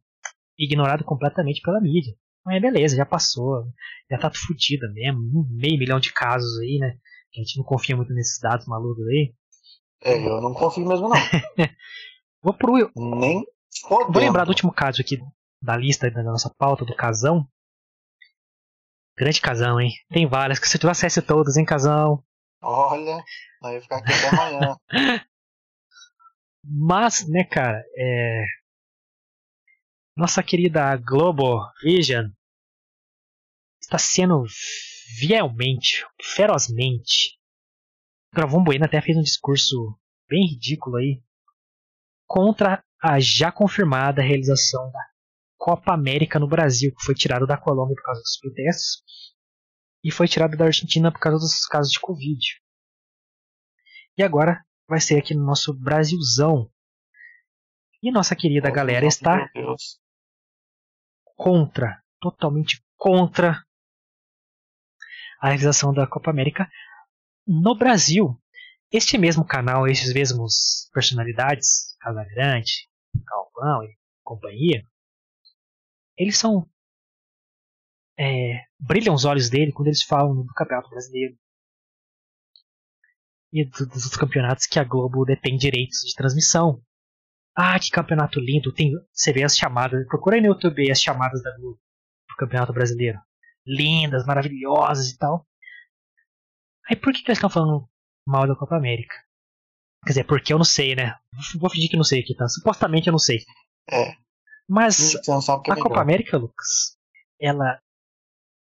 Ignorado completamente pela mídia. Mas beleza, já passou. Já tá fudido mesmo. Meio milhão de casos aí, né? A gente não confia muito nesses dados malucos aí. É, eu não confio mesmo não. [LAUGHS] Vou pro. Nem. Vou lembrar do último caso aqui da lista da nossa pauta do casão. Grande casão, hein? Tem várias. Que se tu acesse todas, hein, casão? Olha, vai ia ficar aqui até amanhã. [LAUGHS] Mas, né, cara, é... nossa querida Globo Vision está sendo vielmente, ferozmente. Gravão Bueno até fez um discurso bem ridículo aí contra a já confirmada realização da Copa América no Brasil, que foi tirado da Colômbia por causa dos protestos e foi tirado da Argentina por causa dos casos de Covid. E agora vai ser aqui no nosso Brasilzão. E nossa querida galera está contra, totalmente contra a realização da Copa América no Brasil. Este mesmo canal, esses mesmos personalidades, Casagrande, Calvão e companhia, eles são. É, brilham os olhos dele quando eles falam do Campeonato Brasileiro, e dos outros campeonatos que a Globo detém direitos de transmissão. Ah, que campeonato lindo! Tem, você vê as chamadas, procura aí no YouTube as chamadas da Globo pro Campeonato Brasileiro. Lindas, maravilhosas e tal. Aí por que, que eles estão falando mal da Copa América? Quer dizer, porque eu não sei, né? Vou fingir que não sei aqui, tá? Supostamente eu não sei. É. Mas é a Copa América, Lucas, ela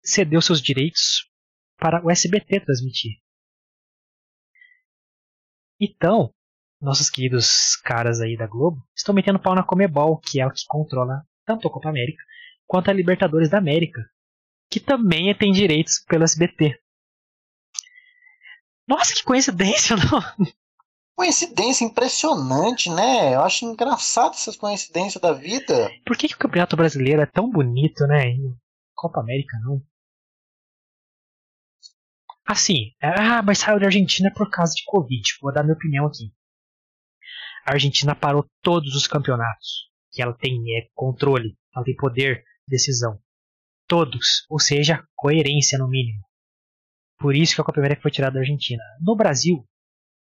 cedeu seus direitos para o SBT transmitir. Então, nossos queridos caras aí da Globo estão metendo pau na Comebol, que é o que controla tanto a Copa América quanto a Libertadores da América, que também tem direitos pelo SBT. Nossa, que coincidência, [LAUGHS] não? Coincidência impressionante, né? Eu acho engraçado essas coincidências da vida. Por que, que o Campeonato Brasileiro é tão bonito, né? E Copa América não. Assim, ah, mas saiu da Argentina por causa de Covid. Vou dar minha opinião aqui. A Argentina parou todos os campeonatos que ela tem é, controle, ela tem poder, decisão. Todos, ou seja, coerência no mínimo. Por isso que a Copa América foi tirada da Argentina. No Brasil,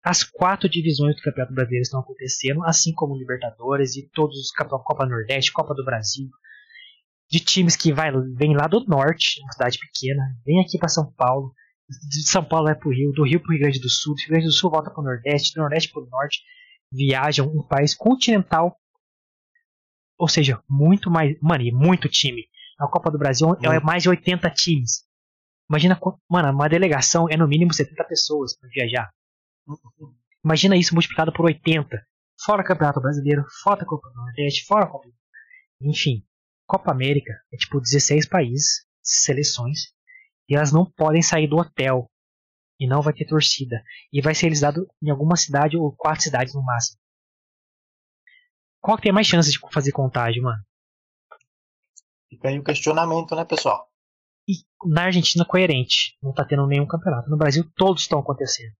as quatro divisões do Campeonato Brasileiro estão acontecendo, assim como Libertadores e todos os Copa Nordeste, Copa do Brasil, de times que vai, vem lá do norte, uma cidade pequena, vem aqui para São Paulo, de São Paulo vai para o Rio, do Rio para o Rio Grande do Sul, do Rio Grande do Sul volta para o Nordeste, do Nordeste para o Norte, viajam um país continental, ou seja, muito mais, mano, e muito time. A Copa do Brasil é mais de 80 times. Imagina, mano, uma delegação é no mínimo 70 pessoas para viajar. Imagina isso multiplicado por 80. Fora Campeonato Brasileiro, fora a Copa do Nordeste, fora a Copa. Enfim, Copa América é tipo 16 países, seleções, e elas não podem sair do hotel. E não vai ter torcida. E vai ser realizado em alguma cidade ou quatro cidades no máximo. Qual que tem mais chances de fazer contágio, mano? Fica aí o questionamento, né, pessoal? E na Argentina, coerente. Não tá tendo nenhum campeonato. No Brasil, todos estão acontecendo.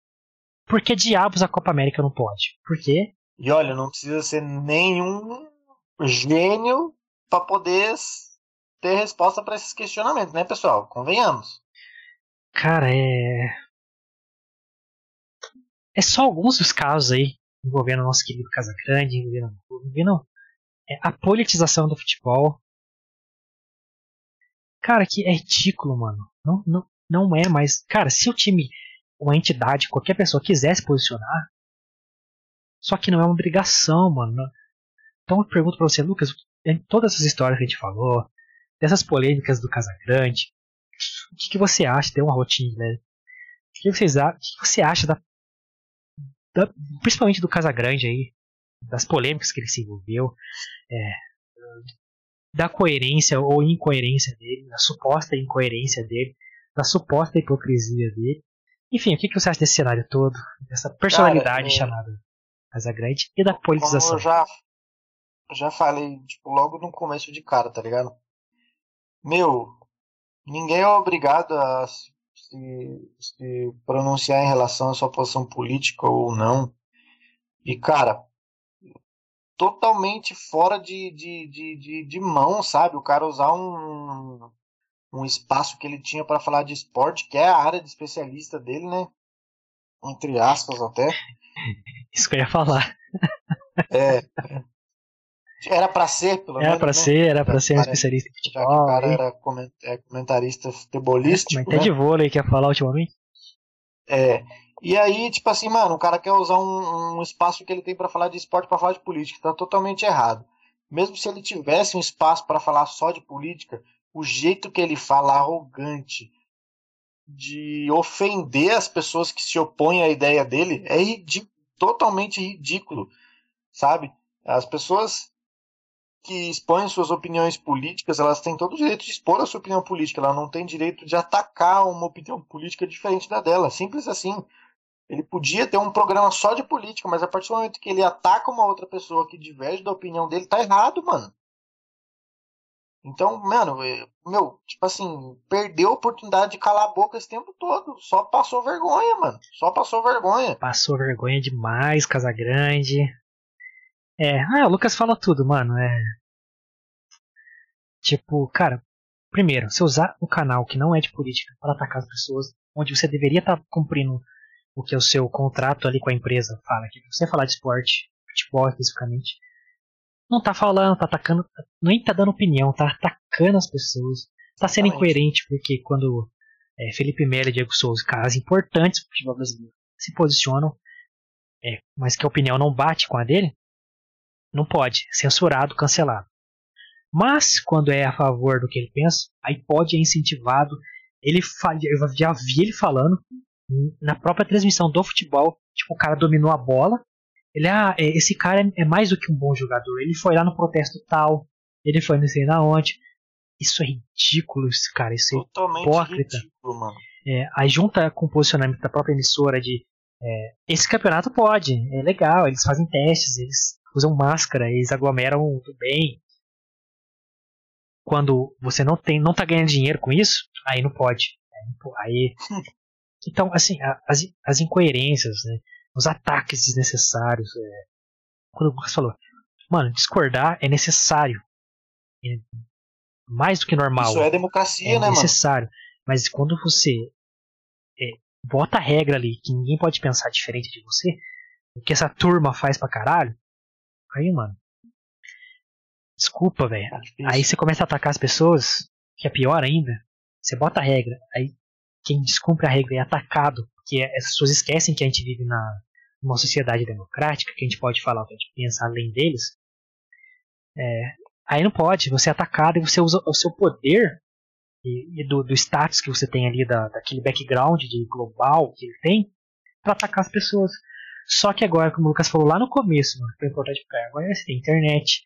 Por que diabos a Copa América não pode? Por quê? E olha, não precisa ser nenhum gênio para poder ter resposta para esses questionamentos, né, pessoal? Convenhamos. Cara, é. É só alguns dos casos aí envolvendo o nosso querido Casagrande, envolvendo, envolvendo é, a politização do futebol. Cara, que é ridículo, mano. Não, não, não é mais. Cara, se o time, uma entidade, qualquer pessoa quiser se posicionar, só que não é uma obrigação, mano. Então eu pergunto pra você, Lucas, em todas essas histórias que a gente falou, dessas polêmicas do Casagrande, o que, que você acha? Tem uma rotina, né? O que, vocês, o que você acha da, da, principalmente do Casagrande aí, das polêmicas que ele se envolveu, é, da coerência ou incoerência dele, da suposta incoerência dele, da suposta hipocrisia dele. Enfim, o que, que você acha desse cenário todo, dessa personalidade Cara, é... chamada Casagrande e da politização? Como eu já, já falei, tipo, logo no começo de cara, tá ligado? Meu, ninguém é obrigado a se, se pronunciar em relação à sua posição política ou não. E, cara, totalmente fora de, de, de, de, de mão, sabe? O cara usar um, um espaço que ele tinha para falar de esporte, que é a área de especialista dele, né? Entre aspas até. [LAUGHS] Isso que eu ia falar. [LAUGHS] É. Era para ser, pelo era menos. Pra né? ser, era para ser um especialista em futebol. Já que o cara era é, comentarista futebolístico. É, até né? de vôlei que ia falar ultimamente. É. E aí, tipo assim, mano, o cara quer usar um, um espaço que ele tem para falar de esporte para falar de política. Tá totalmente errado. Mesmo se ele tivesse um espaço para falar só de política, o jeito que ele fala arrogante de ofender as pessoas que se opõem à ideia dele é totalmente ridículo, sabe? As pessoas que expõem suas opiniões políticas, elas têm todo o direito de expor a sua opinião política, ela não tem direito de atacar uma opinião política diferente da dela, simples assim. Ele podia ter um programa só de política, mas a partir do momento que ele ataca uma outra pessoa que diverge da opinião dele, tá errado, mano. Então, mano, é, meu, tipo assim, perdeu a oportunidade de calar a boca esse tempo todo. Só passou vergonha, mano. Só passou vergonha. Passou vergonha demais, Casagrande. É, ah, o Lucas fala tudo, mano. É. Tipo, cara, primeiro, você usar um canal que não é de política para atacar as pessoas, onde você deveria estar tá cumprindo o que o seu contrato ali com a empresa fala, que você falar de esporte, futebol especificamente, não tá falando, tá atacando, nem tá dando opinião, tá atacando as pessoas, tá sendo incoerente, porque quando é, Felipe Melo e Diego Souza, caras importantes pro futebol brasileiro, se posicionam, é, mas que a opinião não bate com a dele, não pode, censurado, cancelado. Mas quando é a favor do que ele pensa, aí pode, é incentivado. Ele eu já vi ele falando na própria transmissão do futebol, tipo, o cara dominou a bola, ele, ah, é, esse cara é, é, mais do que um bom jogador. Ele foi lá no protesto tal, ele foi não sei na onde. Isso é ridículo, cara. Isso é Totalmente hipócrita. Ridículo, mano. É, aí junta com o posicionamento da própria emissora de É, esse campeonato pode, é legal, eles fazem testes, eles usam máscara, eles aglomeram muito bem. Quando você não tem, não tá ganhando dinheiro com isso, aí não pode. Aí, [LAUGHS] então, assim, as, as incoerências, né, os ataques desnecessários. É, quando o Lucas falou, mano, discordar é necessário. É mais do que normal. Isso é democracia, é né, necessário. Mano? Mas quando você é, bota a regra ali que ninguém pode pensar diferente de você, o que essa turma faz pra caralho, aí, mano. Desculpa, velho. É aí você começa a atacar as pessoas, que é pior ainda. Você bota a regra, aí quem descumpre a regra é atacado, porque as pessoas esquecem que a gente vive na numa sociedade democrática, que a gente pode falar o que a gente pensa além deles. É, aí não pode, você é atacado e você usa o seu poder e, e do, do, status que você tem ali, da, daquele background de global que ele tem, para atacar as pessoas. Só que agora, como o Lucas falou lá no começo, foi importante para agora você tem internet,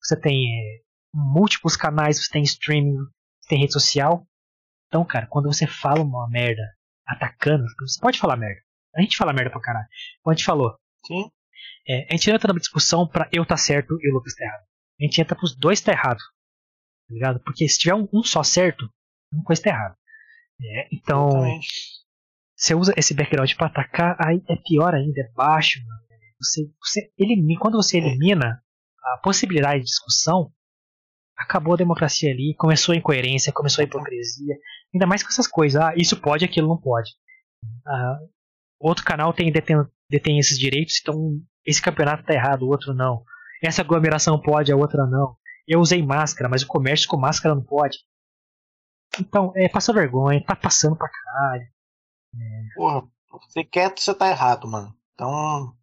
você tem é, múltiplos canais, você tem streaming, você tem rede social. Então, cara, quando você fala uma merda atacando, você pode falar merda. A gente fala merda pra caralho. Como a gente falou. Sim. É, a gente entra numa discussão pra eu tá certo e o Lucas tá errado. A gente entra pros dois tá errado. Tá ligado? Porque se tiver um, um só certo, uma coisa tá errada. É, então, Exatamente. você usa esse background para atacar, aí é pior ainda, é baixo. Mano. Você, você elimina, quando você elimina a possibilidade de discussão, acabou a democracia ali, começou a incoerência, começou a hipocrisia, ainda mais com essas coisas, ah, isso pode, aquilo não pode. Ah, outro canal tem detém, detém esses direitos, então esse campeonato tá errado, o outro não. Essa aglomeração pode, a outra não. Eu usei máscara, mas o comércio com máscara não pode. Então, é, passa vergonha, tá passando pra caralho. É. Porra, você quieto, você tá errado, mano. Então.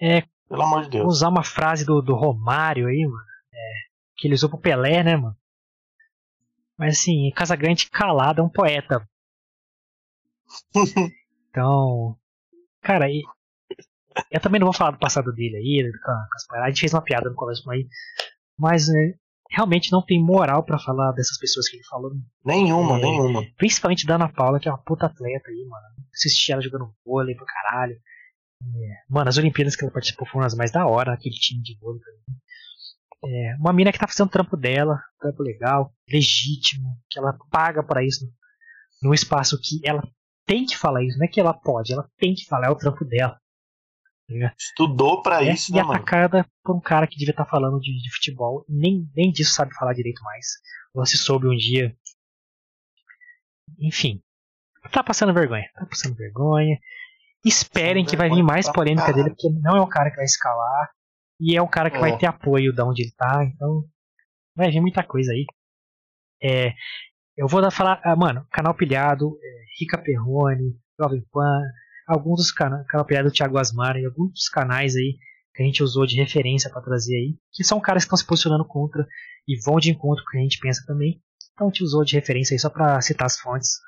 É. Pelo amor de Deus. Usar uma frase do, do Romário aí, mano. É, que ele usou pro Pelé, né, mano? Mas assim, Casagrande calado é um poeta. [LAUGHS] então. Cara, e, eu também não vou falar do passado dele aí, com. A gente fez uma piada no começo aí. Mas é, realmente não tem moral para falar dessas pessoas que ele falou. Nenhuma, é, nenhuma. Principalmente da Ana Paula, que é uma puta atleta aí, mano. Assisti ela jogando vôlei pro caralho. É, mano, as Olimpíadas que ela participou foram as mais da hora, aquele time de vôlei. É, uma mina que tá fazendo trampo dela, trampo legal, legítimo, que ela paga para isso num espaço que ela tem que falar isso, não é que ela pode, ela tem que falar, é o trampo dela. Estudou para é, isso, e né, atacada mano? por um cara que devia estar tá falando de, de, futebol, nem, nem disso sabe falar direito mais. Ou se soube um dia. Enfim. Tá passando vergonha. Tá passando vergonha. Esperem que vai vir mais polêmica dele, porque não é um cara que vai escalar. E é um cara que é. vai ter apoio da onde ele tá. Então. Vai vir muita coisa aí. É, eu vou dar falar. Ah, mano, canal pilhado, é, Rica Perrone, Jovem Pan, alguns dos canais, canal do Thiago Asmar e alguns dos canais aí que a gente usou de referência para trazer aí, que são caras que estão se posicionando contra e vão de encontro com o que a gente pensa também. Então a gente usou de referência aí só para citar as fontes.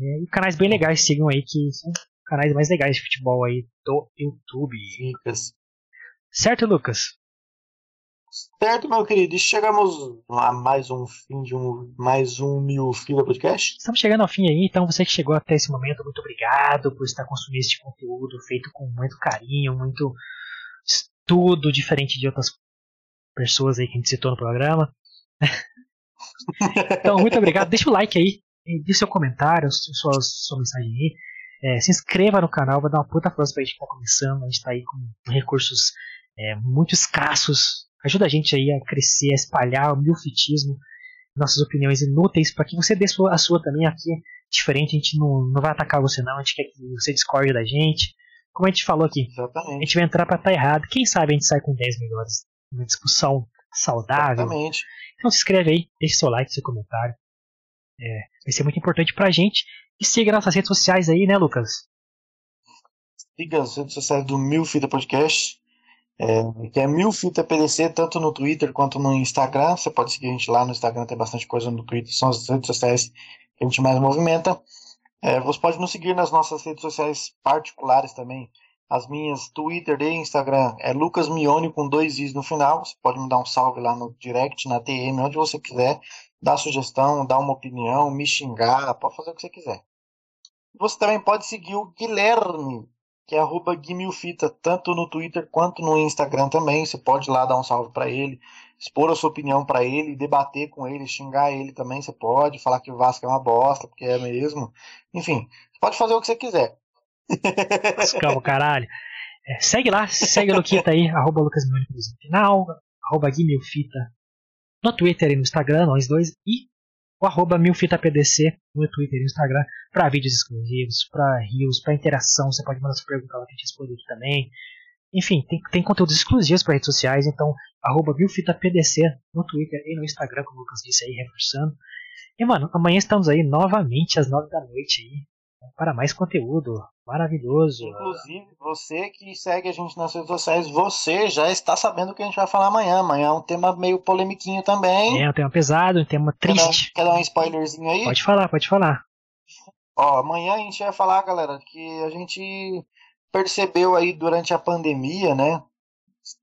É, e canais bem legais, sigam aí, que são canais mais legais de futebol aí do YouTube. Lucas. Certo, Lucas? Certo, meu querido. E chegamos a mais um fim de um mais um mil fila podcast. Estamos chegando ao fim aí, então você que chegou até esse momento, muito obrigado por estar consumindo este conteúdo feito com muito carinho, muito estudo, diferente de outras pessoas aí que a gente citou no programa. [LAUGHS] então, muito obrigado. Deixa o like aí, deixe seu comentário, sua, sua mensagem aí. É, se inscreva no canal, vai dar uma puta força pra gente estar começando. A gente tá aí com recursos é, muito escassos Ajuda a gente aí a crescer, a espalhar o milfitismo, nossas opiniões inúteis, para que você dê a sua também aqui. Diferente, a gente não, não vai atacar você não, a gente quer que você discorde da gente. Como a gente falou aqui, Exatamente. a gente vai entrar para estar tá errado. Quem sabe a gente sai com 10 melhores. Uma discussão saudável. Exatamente. Então se inscreve aí, deixe seu like, seu comentário. É, vai ser muito importante pra gente. E siga nossas redes sociais aí, né, Lucas? Siga as redes sociais do Milfita Podcast. É, que é Milfita PDC, tanto no Twitter quanto no Instagram. Você pode seguir a gente lá no Instagram, tem bastante coisa no Twitter, são as redes sociais que a gente mais movimenta. É, você pode nos seguir nas nossas redes sociais particulares também. As minhas Twitter e Instagram é Lucas Mione com dois i's no final. Você pode me dar um salve lá no direct, na TM, onde você quiser. Dar sugestão, dar uma opinião, me xingar, pode fazer o que você quiser. Você também pode seguir o Guilherme que é arroba Guimilfita, tanto no Twitter quanto no Instagram também. Você pode ir lá dar um salve para ele, expor a sua opinião para ele, debater com ele, xingar ele também. Você pode falar que o Vasco é uma bosta, porque é mesmo. Enfim, pode fazer o que você quiser. Calma, caralho. É, segue lá, segue o Luquita aí, arroba Lucas no final, arroba Guimilfita no Twitter e no Instagram, nós dois, e o arroba milfitapdc no Twitter e no Instagram para vídeos exclusivos, para rios, para interação. Você pode mandar sua pergunta lá que a gente responde aqui também. Enfim, tem, tem conteúdos exclusivos para redes sociais, então arroba milfitapdc no Twitter e no Instagram, como o Lucas disse aí, reforçando. E mano, amanhã estamos aí novamente às nove da noite aí, para mais conteúdo maravilhoso. Inclusive, você que segue a gente nas redes sociais, você já está sabendo o que a gente vai falar amanhã. Amanhã é um tema meio polemiquinho também. É um tema pesado, um tema triste. Quer dar, quer dar um spoilerzinho aí? Pode falar, pode falar. Ó, amanhã a gente vai falar, galera, que a gente percebeu aí durante a pandemia, né?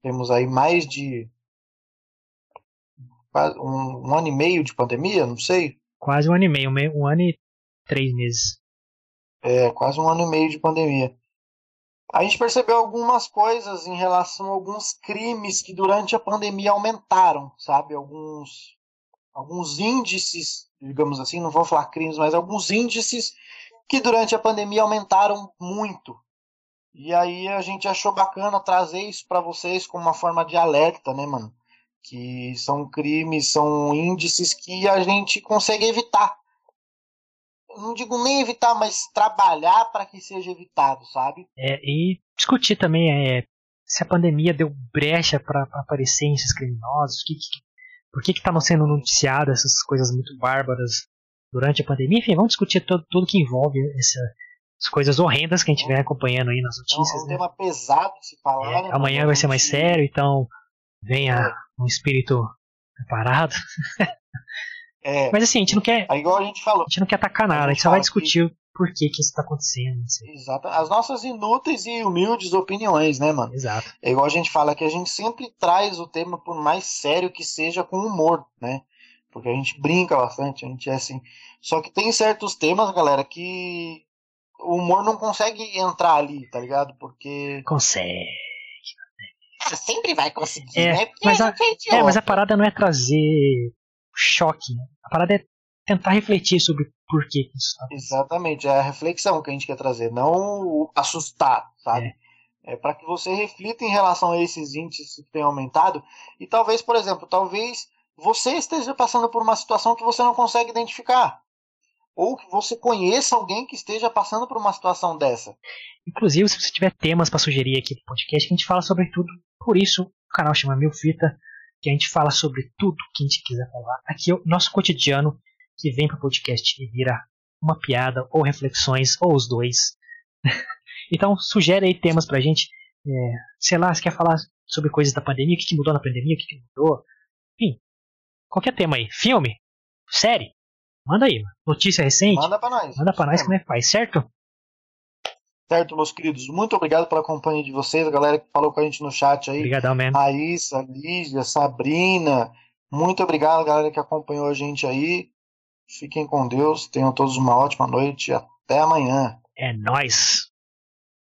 Temos aí mais de um, um ano e meio de pandemia, não sei. Quase um ano e meio, um ano e três meses. É, quase um ano e meio de pandemia. A gente percebeu algumas coisas em relação a alguns crimes que durante a pandemia aumentaram, sabe? Alguns, alguns índices, digamos assim, não vou falar crimes, mas alguns índices que durante a pandemia aumentaram muito. E aí a gente achou bacana trazer isso para vocês como uma forma de alerta, né, mano? Que são crimes, são índices que a gente consegue evitar não digo nem evitar, mas trabalhar para que seja evitado, sabe? É, e discutir também é, se a pandemia deu brecha para aparecer esses criminosos, que, que, por que estão sendo noticiadas essas coisas muito bárbaras durante a pandemia. Enfim, vamos discutir todo, tudo que envolve essa, as coisas horrendas que a gente vem acompanhando aí nas notícias. É um, né? tema pesado de se falar. É, né, amanhã vai ser mais sério, então venha é. um espírito preparado. [LAUGHS] É, Mas assim, a gente não quer. É igual a gente falou. A gente não quer atacar nada, a gente, a gente só vai discutir que... por que, que isso está acontecendo. Exato. As nossas inúteis e humildes opiniões, né, mano? Exato. É igual a gente fala que a gente sempre traz o tema, por mais sério que seja, com humor, né? Porque a gente brinca bastante, a gente é assim. Só que tem certos temas, galera, que o humor não consegue entrar ali, tá ligado? Porque. Consegue. Você sempre vai conseguir, é, né? Mas a, é, mas a parada não é trazer choque. Né? A parada é tentar refletir sobre por que isso tá Exatamente, é a reflexão que a gente quer trazer, não assustar, sabe? É, é para que você reflita em relação a esses índices que têm aumentado e talvez, por exemplo, talvez você esteja passando por uma situação que você não consegue identificar. Ou que você conheça alguém que esteja passando por uma situação dessa. Inclusive, se você tiver temas para sugerir aqui no podcast, a gente fala sobre tudo. Por isso, o canal chama Mil Fita que a gente fala sobre tudo que a gente quiser falar. Aqui é o nosso cotidiano que vem para o podcast e vira uma piada ou reflexões ou os dois. [LAUGHS] então sugere aí temas pra gente. É, sei lá, se quer falar sobre coisas da pandemia, o que, que mudou na pandemia, o que, que mudou. Enfim, qualquer tema aí. Filme, série, manda aí. Notícia recente. Manda pra nós. Manda pra nós como é que faz, certo? Certo, meus queridos, muito obrigado pela companhia de vocês, a galera que falou com a gente no chat aí. Obrigadão mesmo. Raíssa, Lígia, Sabrina. Muito obrigado, galera que acompanhou a gente aí. Fiquem com Deus, tenham todos uma ótima noite e até amanhã. É nós.